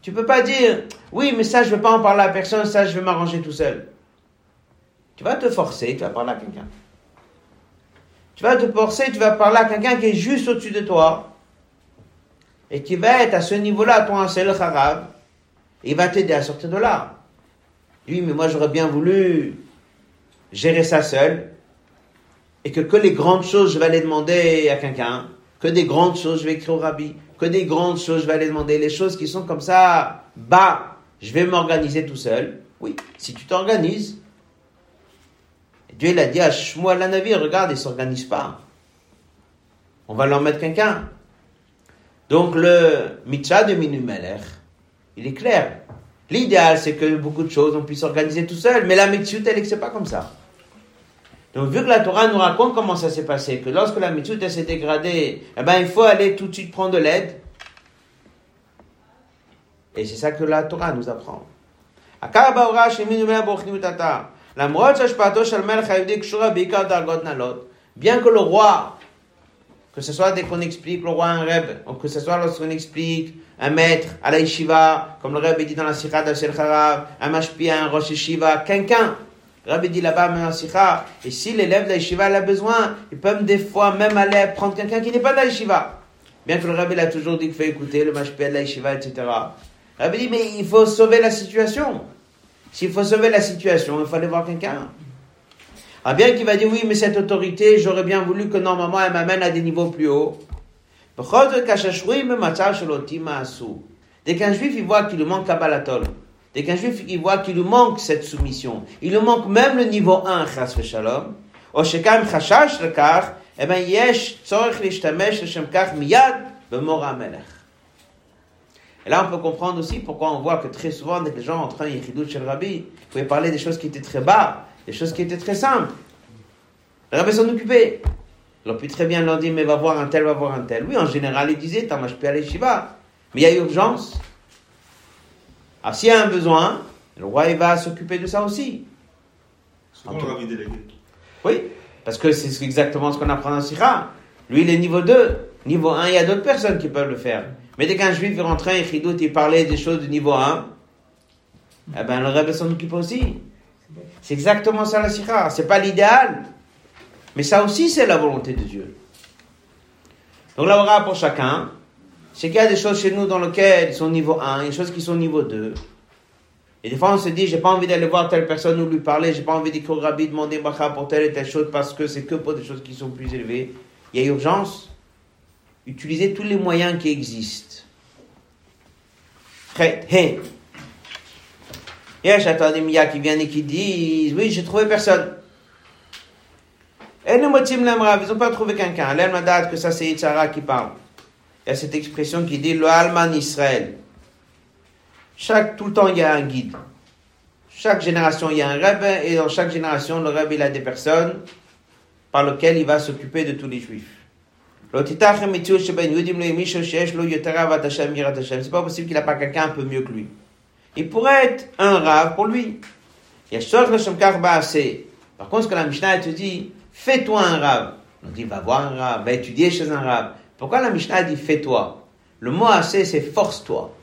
tu peux pas dire, oui, mais ça je veux pas en parler à personne, ça je vais m'arranger tout seul. Tu vas te forcer, tu vas parler à quelqu'un. Tu vas te forcer, tu vas parler à quelqu'un qui est juste au-dessus de toi. et qui va être à ce niveau-là, toi, un seul Il va t'aider à sortir de là. Oui, mais moi j'aurais bien voulu gérer ça seul, et que que les grandes choses, je vais aller demander à quelqu'un, que des grandes choses, je vais écrire au rabbi, que des grandes choses, je vais aller demander, les choses qui sont comme ça, bas, je vais m'organiser tout seul. Oui, si tu t'organises, Dieu il a dit à Shmuel la navire, regarde, il s'organise pas. On va leur mettre quelqu'un. Donc le mitzvah de Minumeler, il est clair. L'idéal, c'est que beaucoup de choses, on puisse organiser tout seul, mais la mitzvah, elle, c'est pas comme ça. Donc, vu que la Torah nous raconte comment ça s'est passé, que lorsque la mitzvah s'est dégradée, eh ben, il faut aller tout de suite prendre de l'aide. Et c'est ça que la Torah nous apprend. Bien que le roi, que ce soit dès qu'on explique le roi un rêve, ou que ce soit lorsqu'on explique un maître à la yeshiva, comme le rêve dit dans la sikha d'Asher Kharav, un mashpia, un rosh yeshiva, quelqu'un. Le rêve dit là-bas dans la sikha, et si l'élève de la yeshiva a besoin, il peut des fois même aller prendre quelqu'un qui n'est pas de la yeshiva. Bien que le rêve a toujours dit qu'il faut écouter le mashpia de la yeshiva, etc. Le rêve dit, mais il faut sauver la situation. S'il faut sauver la situation, il faut aller voir quelqu'un. Ah bien qu'il va dire oui, mais cette autorité, j'aurais bien voulu que normalement elle m'amène à des niveaux plus hauts. Dès qu'un juif il voit qu'il lui manque Kabbalatol, dès qu'un juif il voit qu'il lui manque cette soumission, il lui manque même le niveau 1, chas shalom, או שקיים חשש לכך, eh ben yesh tzorich להשתמש לשם כך מיד במור המלך. Et là, on peut comprendre aussi pourquoi on voit que très souvent, dès que les gens entrent en Yichidut chez le Rabbi, ils pouvaient parler des choses qui étaient très bas, des choses qui étaient très simples. Le Rabbi s'en occupait. Il aurait pu très bien leur dire, mais va voir un tel, va voir un tel. Oui, en général, il disait, t'as je peux aller Shiva. Mais il y a urgence. Alors, s'il y a un besoin, le roi, il va s'occuper de ça aussi. Souvent, le Rabbi délégué. Oui, parce que c'est exactement ce qu'on apprend dans Sira. Lui, il est niveau 2. Niveau 1, il y a d'autres personnes qui peuvent le faire. Mais dès qu'un juif rentrait, il il parlait des choses de niveau 1, eh ben, le Rebbe s'en occupe aussi. C'est exactement ça la sikha. C'est pas l'idéal. Mais ça aussi, c'est la volonté de Dieu. Donc la aura pour chacun, c'est qu'il y a des choses chez nous dans lesquelles ils sont niveau 1, des choses qui sont niveau 2. Et des fois, on se dit, j'ai pas envie d'aller voir telle personne ou lui parler, j'ai pas envie d'écrire au demander bracha pour telle et telle chose parce que c'est que pour des choses qui sont plus élevées. Il y a urgence. Utilisez tous les moyens qui existent. Hey. Il y a qui viennent et qui disent, oui, j'ai trouvé personne. Et nous ils n'ont pas trouvé quelqu'un. L'Elmadad, que ça c'est Yitzhara qui parle. Il y a cette expression qui dit, le Alman Israël. Chaque, tout le temps, il y a un guide. Chaque génération, il y a un rêve, et dans chaque génération, le rêve, il a des personnes par lesquelles il va s'occuper de tous les juifs. C'est pas possible qu'il n'a pas quelqu'un un peu mieux que lui. Il pourrait être un rave pour lui. Par contre, ce que la Mishnah te dit, fais-toi un rave. On dit, va voir un rave, va étudier chez un rave. Pourquoi la Mishnah dit fais-toi? Le mot assez, c'est force-toi.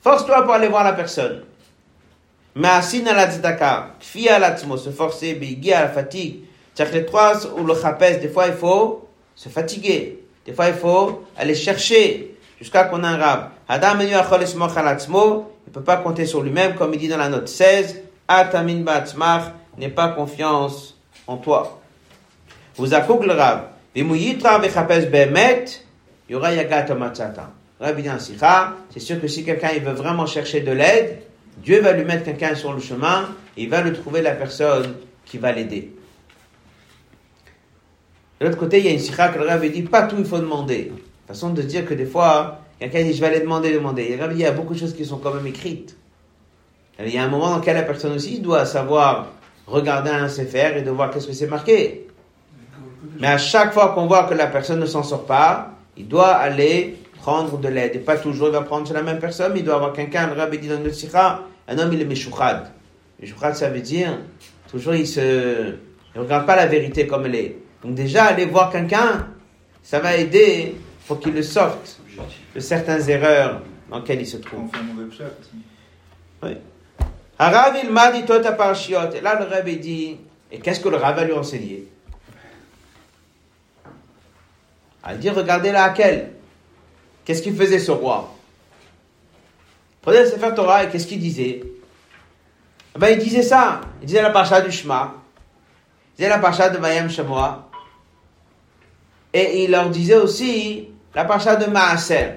Force-toi pour aller voir la personne. Mais asina la tzedaka, kfi à se forcer, bigi à la fatigue. trois ou le chapès, des fois il faut se fatiguer. Des fois il faut aller chercher jusqu'à qu'on ait un rab. Peut pas compter sur lui-même, comme il dit dans la note 16, Atamin batzmach, n'aie pas confiance en toi. Vous le rab. Vimuyitra vechapes yura. Rabbi dit c'est sûr que si quelqu'un il veut vraiment chercher de l'aide, Dieu va lui mettre quelqu'un sur le chemin et il va lui trouver la personne qui va l'aider. De l'autre côté, il y a une sikha que le Rabbi dit pas tout il faut demander. Façon de dire que des fois, quelqu'un dit je vais aller demander, demander. Il y a beaucoup de choses qui sont quand même écrites. Il y a un moment dans lequel la personne aussi doit savoir regarder un CFR et de voir qu'est-ce que c'est marqué. Mais à chaque fois qu'on voit que la personne ne s'en sort pas, il doit aller prendre de l'aide. Et pas toujours il va prendre sur la même personne, mais il doit avoir quelqu'un, le rabbi dit dans le sikha, un homme il est meshuchad. Meshuchad ça veut dire, toujours il se, il regarde pas la vérité comme elle est. Donc déjà, aller voir quelqu'un, ça va aider pour qu'il le sorte de certaines erreurs dans lesquelles il se trouve. Oui. Harav il m'a dit tota parshiot. Et là, le rabbi dit, et qu'est-ce que le Rav va lui enseigner? Il dit, regardez laquelle qu'est-ce qu'il faisait ce roi? Prenez le Sefer Torah et qu'est-ce qu'il disait? Eh ben, Il disait ça. Il disait la parcha du Shema. Il disait la parcha de Vayam Shamoa. Et il leur disait aussi la parcha de Maaser.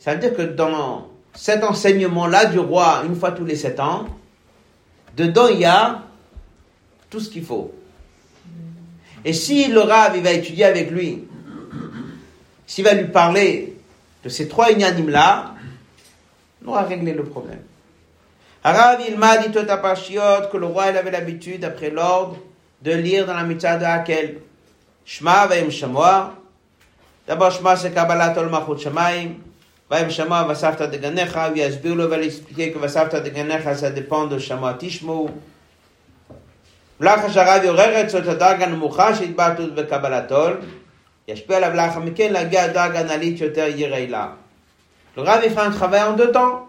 Ça veut dire que dans cet enseignement-là du roi, une fois tous les sept ans, dedans il y a tout ce qu'il faut. Et si le Rav, va étudier avec lui, s'il va lui parler de ces trois inanimes-là, on aura réglé le problème. Rav, il m'a dit tout à que le roi, avait l'habitude, après l'ordre, de lire dans la mitzvah de Hakel. Shema vayim shamoa D'abord, Shema, c'est Kabbalah Tol Machut Shemaim. Vayim shamoa vasavta de ganecha. Il Yasbir le va l'expliquer que vasavta de ganecha, ça dépend de Shamoa Tishmo. מלאך שהרב יורר אצלו את הדרגה הנמוכה שהתבטאות בקבלתו, ישפיע עליו לאחר מכן להגיע לדרגה אנלית יותר ירעילה. Le Rav il fera un travail en deux temps.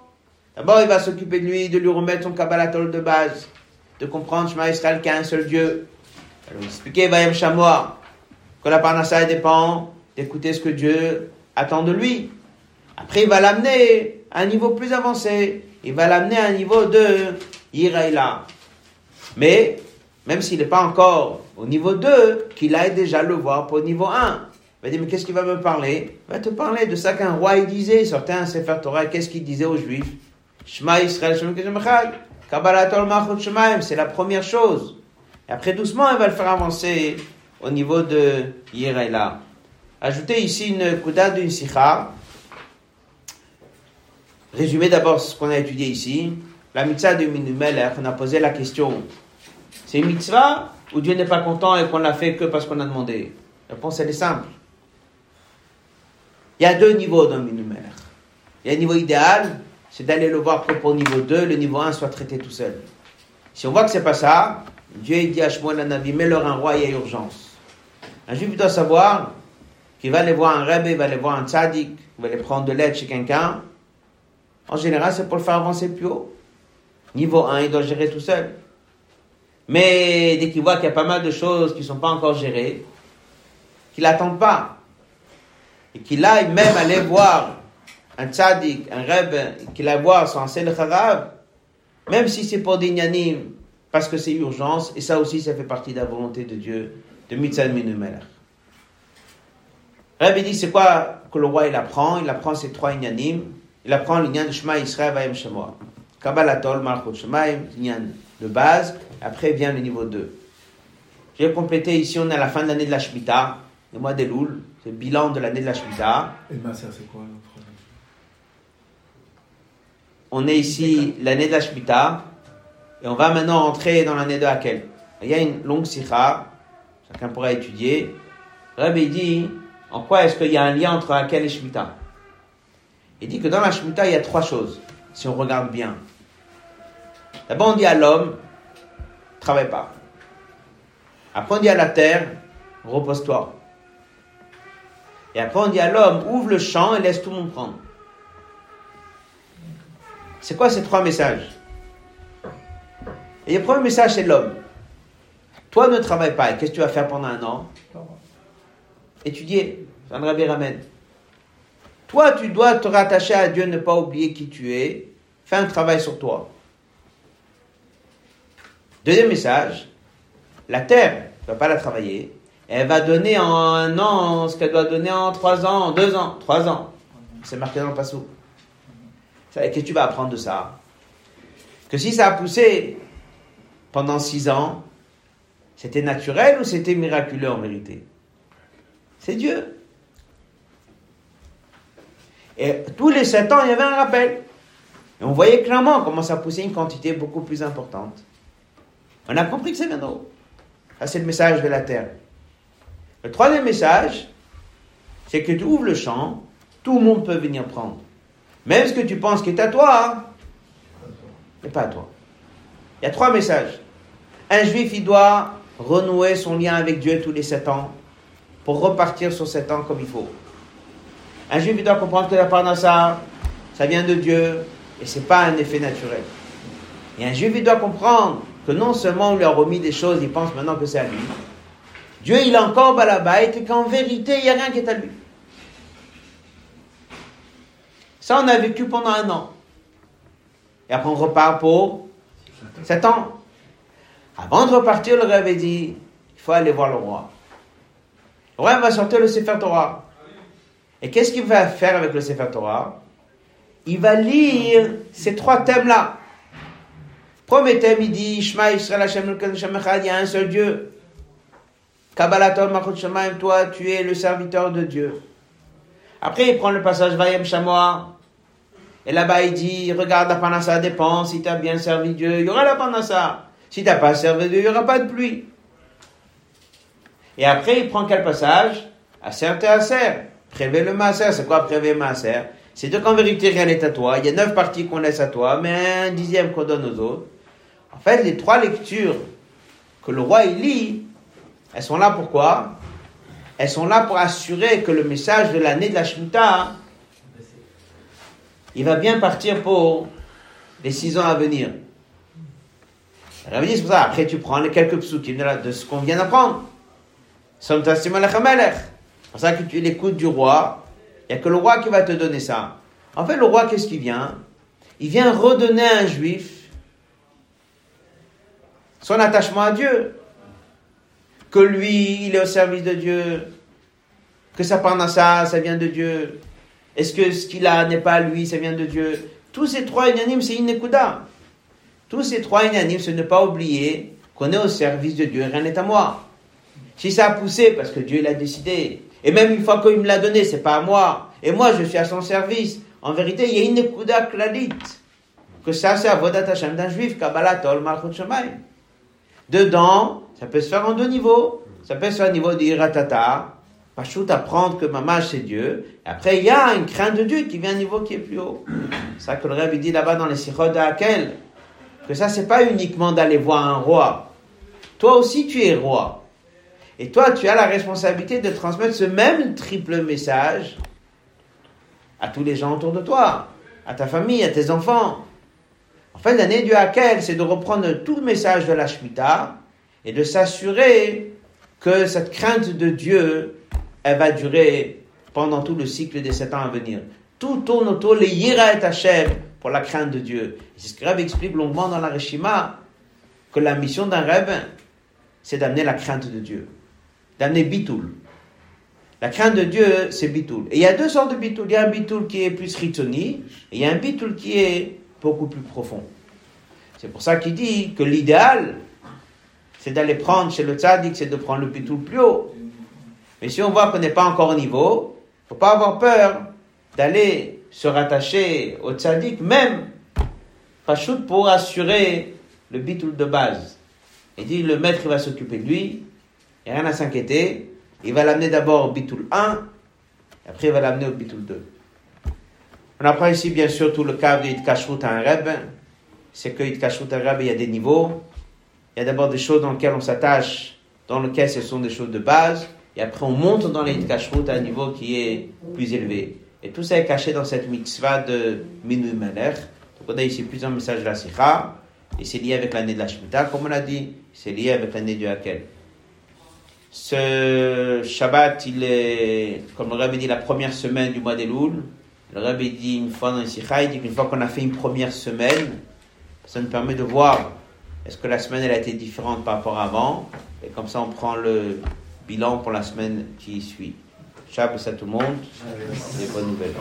D'abord, il va s'occuper de lui, de lui remettre son Kabbalatol de base, de comprendre Shema Israël qu'il y a un seul Dieu. Il va lui expliquer Vayem Shamoa, que la Parnassa dépend d'écouter ce que Dieu attend de lui. Après, il va l'amener à un niveau plus avancé. Il va l'amener à un niveau de Yiraïla. Mais même s'il n'est pas encore au niveau 2, qu'il aille déjà le voir pour le niveau 1. Il va dire, mais qu'est-ce qu'il va me parler? Il va te parler de ça qu'un roi disait, il sortait un Sefer Torah, qu'est-ce qu'il disait aux Juifs? Shema Israël, Shema c'est la première chose. Et après, doucement, il va le faire avancer au niveau de Yirela. Ajoutez ici une kuda d'une sikha. Résumez d'abord ce qu'on a étudié ici. La mitzvah de Minumelech, on a posé la question c'est une mitzvah ou Dieu n'est pas content et qu'on l'a fait que parce qu'on a demandé? La réponse, elle est simple. Il y a deux niveaux dans le minumère. Il y a un niveau idéal, c'est d'aller le voir pour le niveau 2, le niveau 1 soit traité tout seul. Si on voit que c'est pas ça, Dieu dit à Shmuel Nabi, mets-leur un roi, il y a urgence. Un juif doit savoir qu'il va aller voir un rebbe, il va aller voir un tzaddik, il va aller prendre de l'aide chez quelqu'un. En général, c'est pour le faire avancer plus haut. Niveau 1, il doit gérer tout seul. Mais dès qu'il voit qu'il y a pas mal de choses qui ne sont pas encore gérées, qu'il n'attende pas, et qu'il aille même aller voir un tzaddik, un reb, qu'il aille voir son ancien kharav, même si c'est pour des nyanim, parce que c'est urgence, et ça aussi, ça fait partie de la volonté de Dieu, de Mitzal Minumer. Rabbi dit, c'est quoi que le roi il apprend? Il apprend ces trois inyanim. Il apprend l'inyan de Shema Vayem Shemoa. Kabbalatol Malchut Shemaim, l'inyan de base. Après vient le niveau 2. J'ai complété ici, on est à la fin de l'année de la Shemitah, le mois des Loul, c'est le bilan de l'année de la Shemitah. Et le c'est quoi On est ici l'année de la Shemitah, et on va maintenant entrer dans l'année de Hakel. Il y a une longue sikha, chacun pourra étudier. Rabbi dit, en quoi est-ce qu'il y a un lien entre Hakel et Shemitah? Il dit que dans la Shemitah, il y a trois choses, si on regarde bien. D'abord, on dit à l'homme, travaille pas. Après, on dit à la terre, repose-toi. Et après, on dit à l'homme, ouvre le champ et laisse tout le monde prendre. C'est quoi ces trois messages? Et le premier message, c'est l'homme. Toi, ne travaille pas. Et qu'est-ce que tu vas faire pendant un an? Étudier. ramène. Toi, tu dois te rattacher à Dieu, ne pas oublier qui tu es. Fais un travail sur toi. Deuxième message, la terre ne va pas la travailler. Elle va donner en un an ce qu'elle doit donner en trois ans, deux ans, trois ans. C'est marqué dans le passou. Qu'est-ce que tu vas apprendre de ça? Que si ça a poussé pendant six ans, c'était naturel ou c'était miraculeux en vérité? C'est Dieu. Et tous les sept ans, il y avait un rappel. Et on voyait clairement comment ça poussait une quantité beaucoup plus importante. On a compris que c'est bien. Ça, c'est le message de la terre. Le troisième message, c'est que tu ouvres le champ, tout le monde peut venir prendre. Même ce que tu penses qui est à toi, n'est pas à toi. Il y a trois messages. Un juif, il doit renouer son lien avec Dieu tous les sept ans pour repartir sur sept ans comme il faut. Un juif, doit comprendre que la parnassa, ça vient de Dieu et c'est pas un effet naturel. Et un juif, il doit comprendre que non seulement on lui a remis des choses, il pense maintenant que c'est à lui. Dieu, il a encore balabait et qu'en vérité, il n'y a rien qui est à lui. Ça, on a vécu pendant un an. Et après, on repart pour sept ans. Avant de repartir, le rêve dit, il faut aller voir le roi. Roi va sortir le Sefer Torah. Et qu'est-ce qu'il va faire avec le Sefer Torah? Il va lire ces trois thèmes-là. Premier thème, il dit, Shema Hashem il y a un seul Dieu. Kabbalatol Machot Shemaim, toi, tu es le serviteur de Dieu. Après, il prend le passage Vayem Shamoa. Et là-bas, il dit, regarde la panassa dépend, si tu as bien servi Dieu, il y aura la panassa. Si tu n'as pas servi Dieu, il n'y aura pas de pluie. Et après, il prend quel passage? Aser te Aser. Prévé le Maaser. C'est quoi prévé le Maaser? C'est dire qu'en vérité, rien n'est à toi. Il y a neuf parties qu'on laisse à toi, mais un dixième qu'on donne aux autres. En fait, les trois lectures que le roi lit, elles sont là pourquoi Elles sont là pour assurer que le message de l'année de la Shemitah, il va bien partir pour les six ans à venir. c'est pour ça, après tu prends les quelques psukim de ce qu'on vient d'apprendre. C'est pour ça que tu l'écoutes du roi. Il n'y a que le roi qui va te donner ça. En fait, le roi, qu'est-ce qu'il vient? Il vient redonner à un juif son attachement à Dieu. Que lui, il est au service de Dieu. Que ça ça, ça vient de Dieu. Est-ce que ce qu'il a n'est pas lui, ça vient de Dieu? Tous ces trois unanimes, c'est Inekuda. Tous ces trois unanimes, c'est ne pas oublier qu'on est au service de Dieu, rien n'est à moi. Si ça a poussé, parce que Dieu l'a décidé, et même une fois qu'il me l'a donné, c'est pas à moi, et moi je suis à son service, en vérité, il y a une Nekuda Klalit, que ça c'est à Vodat Hashem d'un juif, Kabbalah Tol Malchut Shemaim. Dedans, ça peut se faire en deux niveaux. Ça peut se faire au niveau d'Iratata, Pachout apprendre que Mamash c'est Dieu. Et après, il y a une crainte de Dieu qui vient à un niveau qui est plus haut. C'est ça que le Rebbe dit là-bas dans les Sichot d'Akel. Que ça, c'est pas uniquement d'aller voir un roi. Toi aussi, tu es roi. Et toi, tu as la responsabilité de transmettre ce même triple message à tous les gens autour de toi, à ta famille, à tes enfants. En fait, l'année du Hakel, c'est de reprendre tout le message de la Shemitah et de s'assurer que cette crainte de Dieu, elle va durer pendant tout le cycle des sept ans à venir. Tout tourne autour les Yira et Hashem pour la crainte de Dieu. C'est ce que Rabbi explique longuement dans la Rishima, que la mission d'un rabbin, c'est d'amener la crainte de Dieu, d'amener Bitoul. La crainte de Dieu, c'est Bitoul. Et il y a deux sortes de Bitoul. Il y a un Bitoul qui est plus ritoni, et il y a un Bitoul qui est beaucoup plus profond. C'est pour ça qu'il dit que l'idéal, c'est d'aller prendre chez le tzaddik, c'est de prendre le pitou plus haut. Mais si on voit qu'on n'est pas encore au niveau, il faut pas avoir peur d'aller se rattacher au tzaddik, même pas pour assurer le bitoul de base. Il dit le maître va s'occuper de lui, a rien à s'inquiéter. Il va l'amener d'abord au bitoul 1, et après il va l'amener au bitoul 2. On apprend ici bien sûr tout le cas de Kashrut à un reb. C'est que Kashrut à un reb, il y a des niveaux. Il y a d'abord des choses dans lesquelles on s'attache, dans lesquelles ce sont des choses de base. Et après, on monte dans les Kashrut à un niveau qui est plus élevé. Et tout ça est caché dans cette mitzvah de Minu Melech. Donc on a ici plusieurs messages de la Sikha. Et c'est lié avec l'année de la Shemitah, comme on l'a dit. C'est lié avec l'année du Hakel. Ce Shabbat, il est, comme le Rabbi dit, la première semaine du mois d'Elul. Le Rabbi dit une fois dans le Sikha, il dit qu'une fois qu'on a fait une première semaine, ça nous permet de voir est-ce que la semaine elle a été différente par rapport à avant. Et comme ça, on prend le bilan pour la semaine qui suit. Shabbat à tout le monde et bonne nouvelle.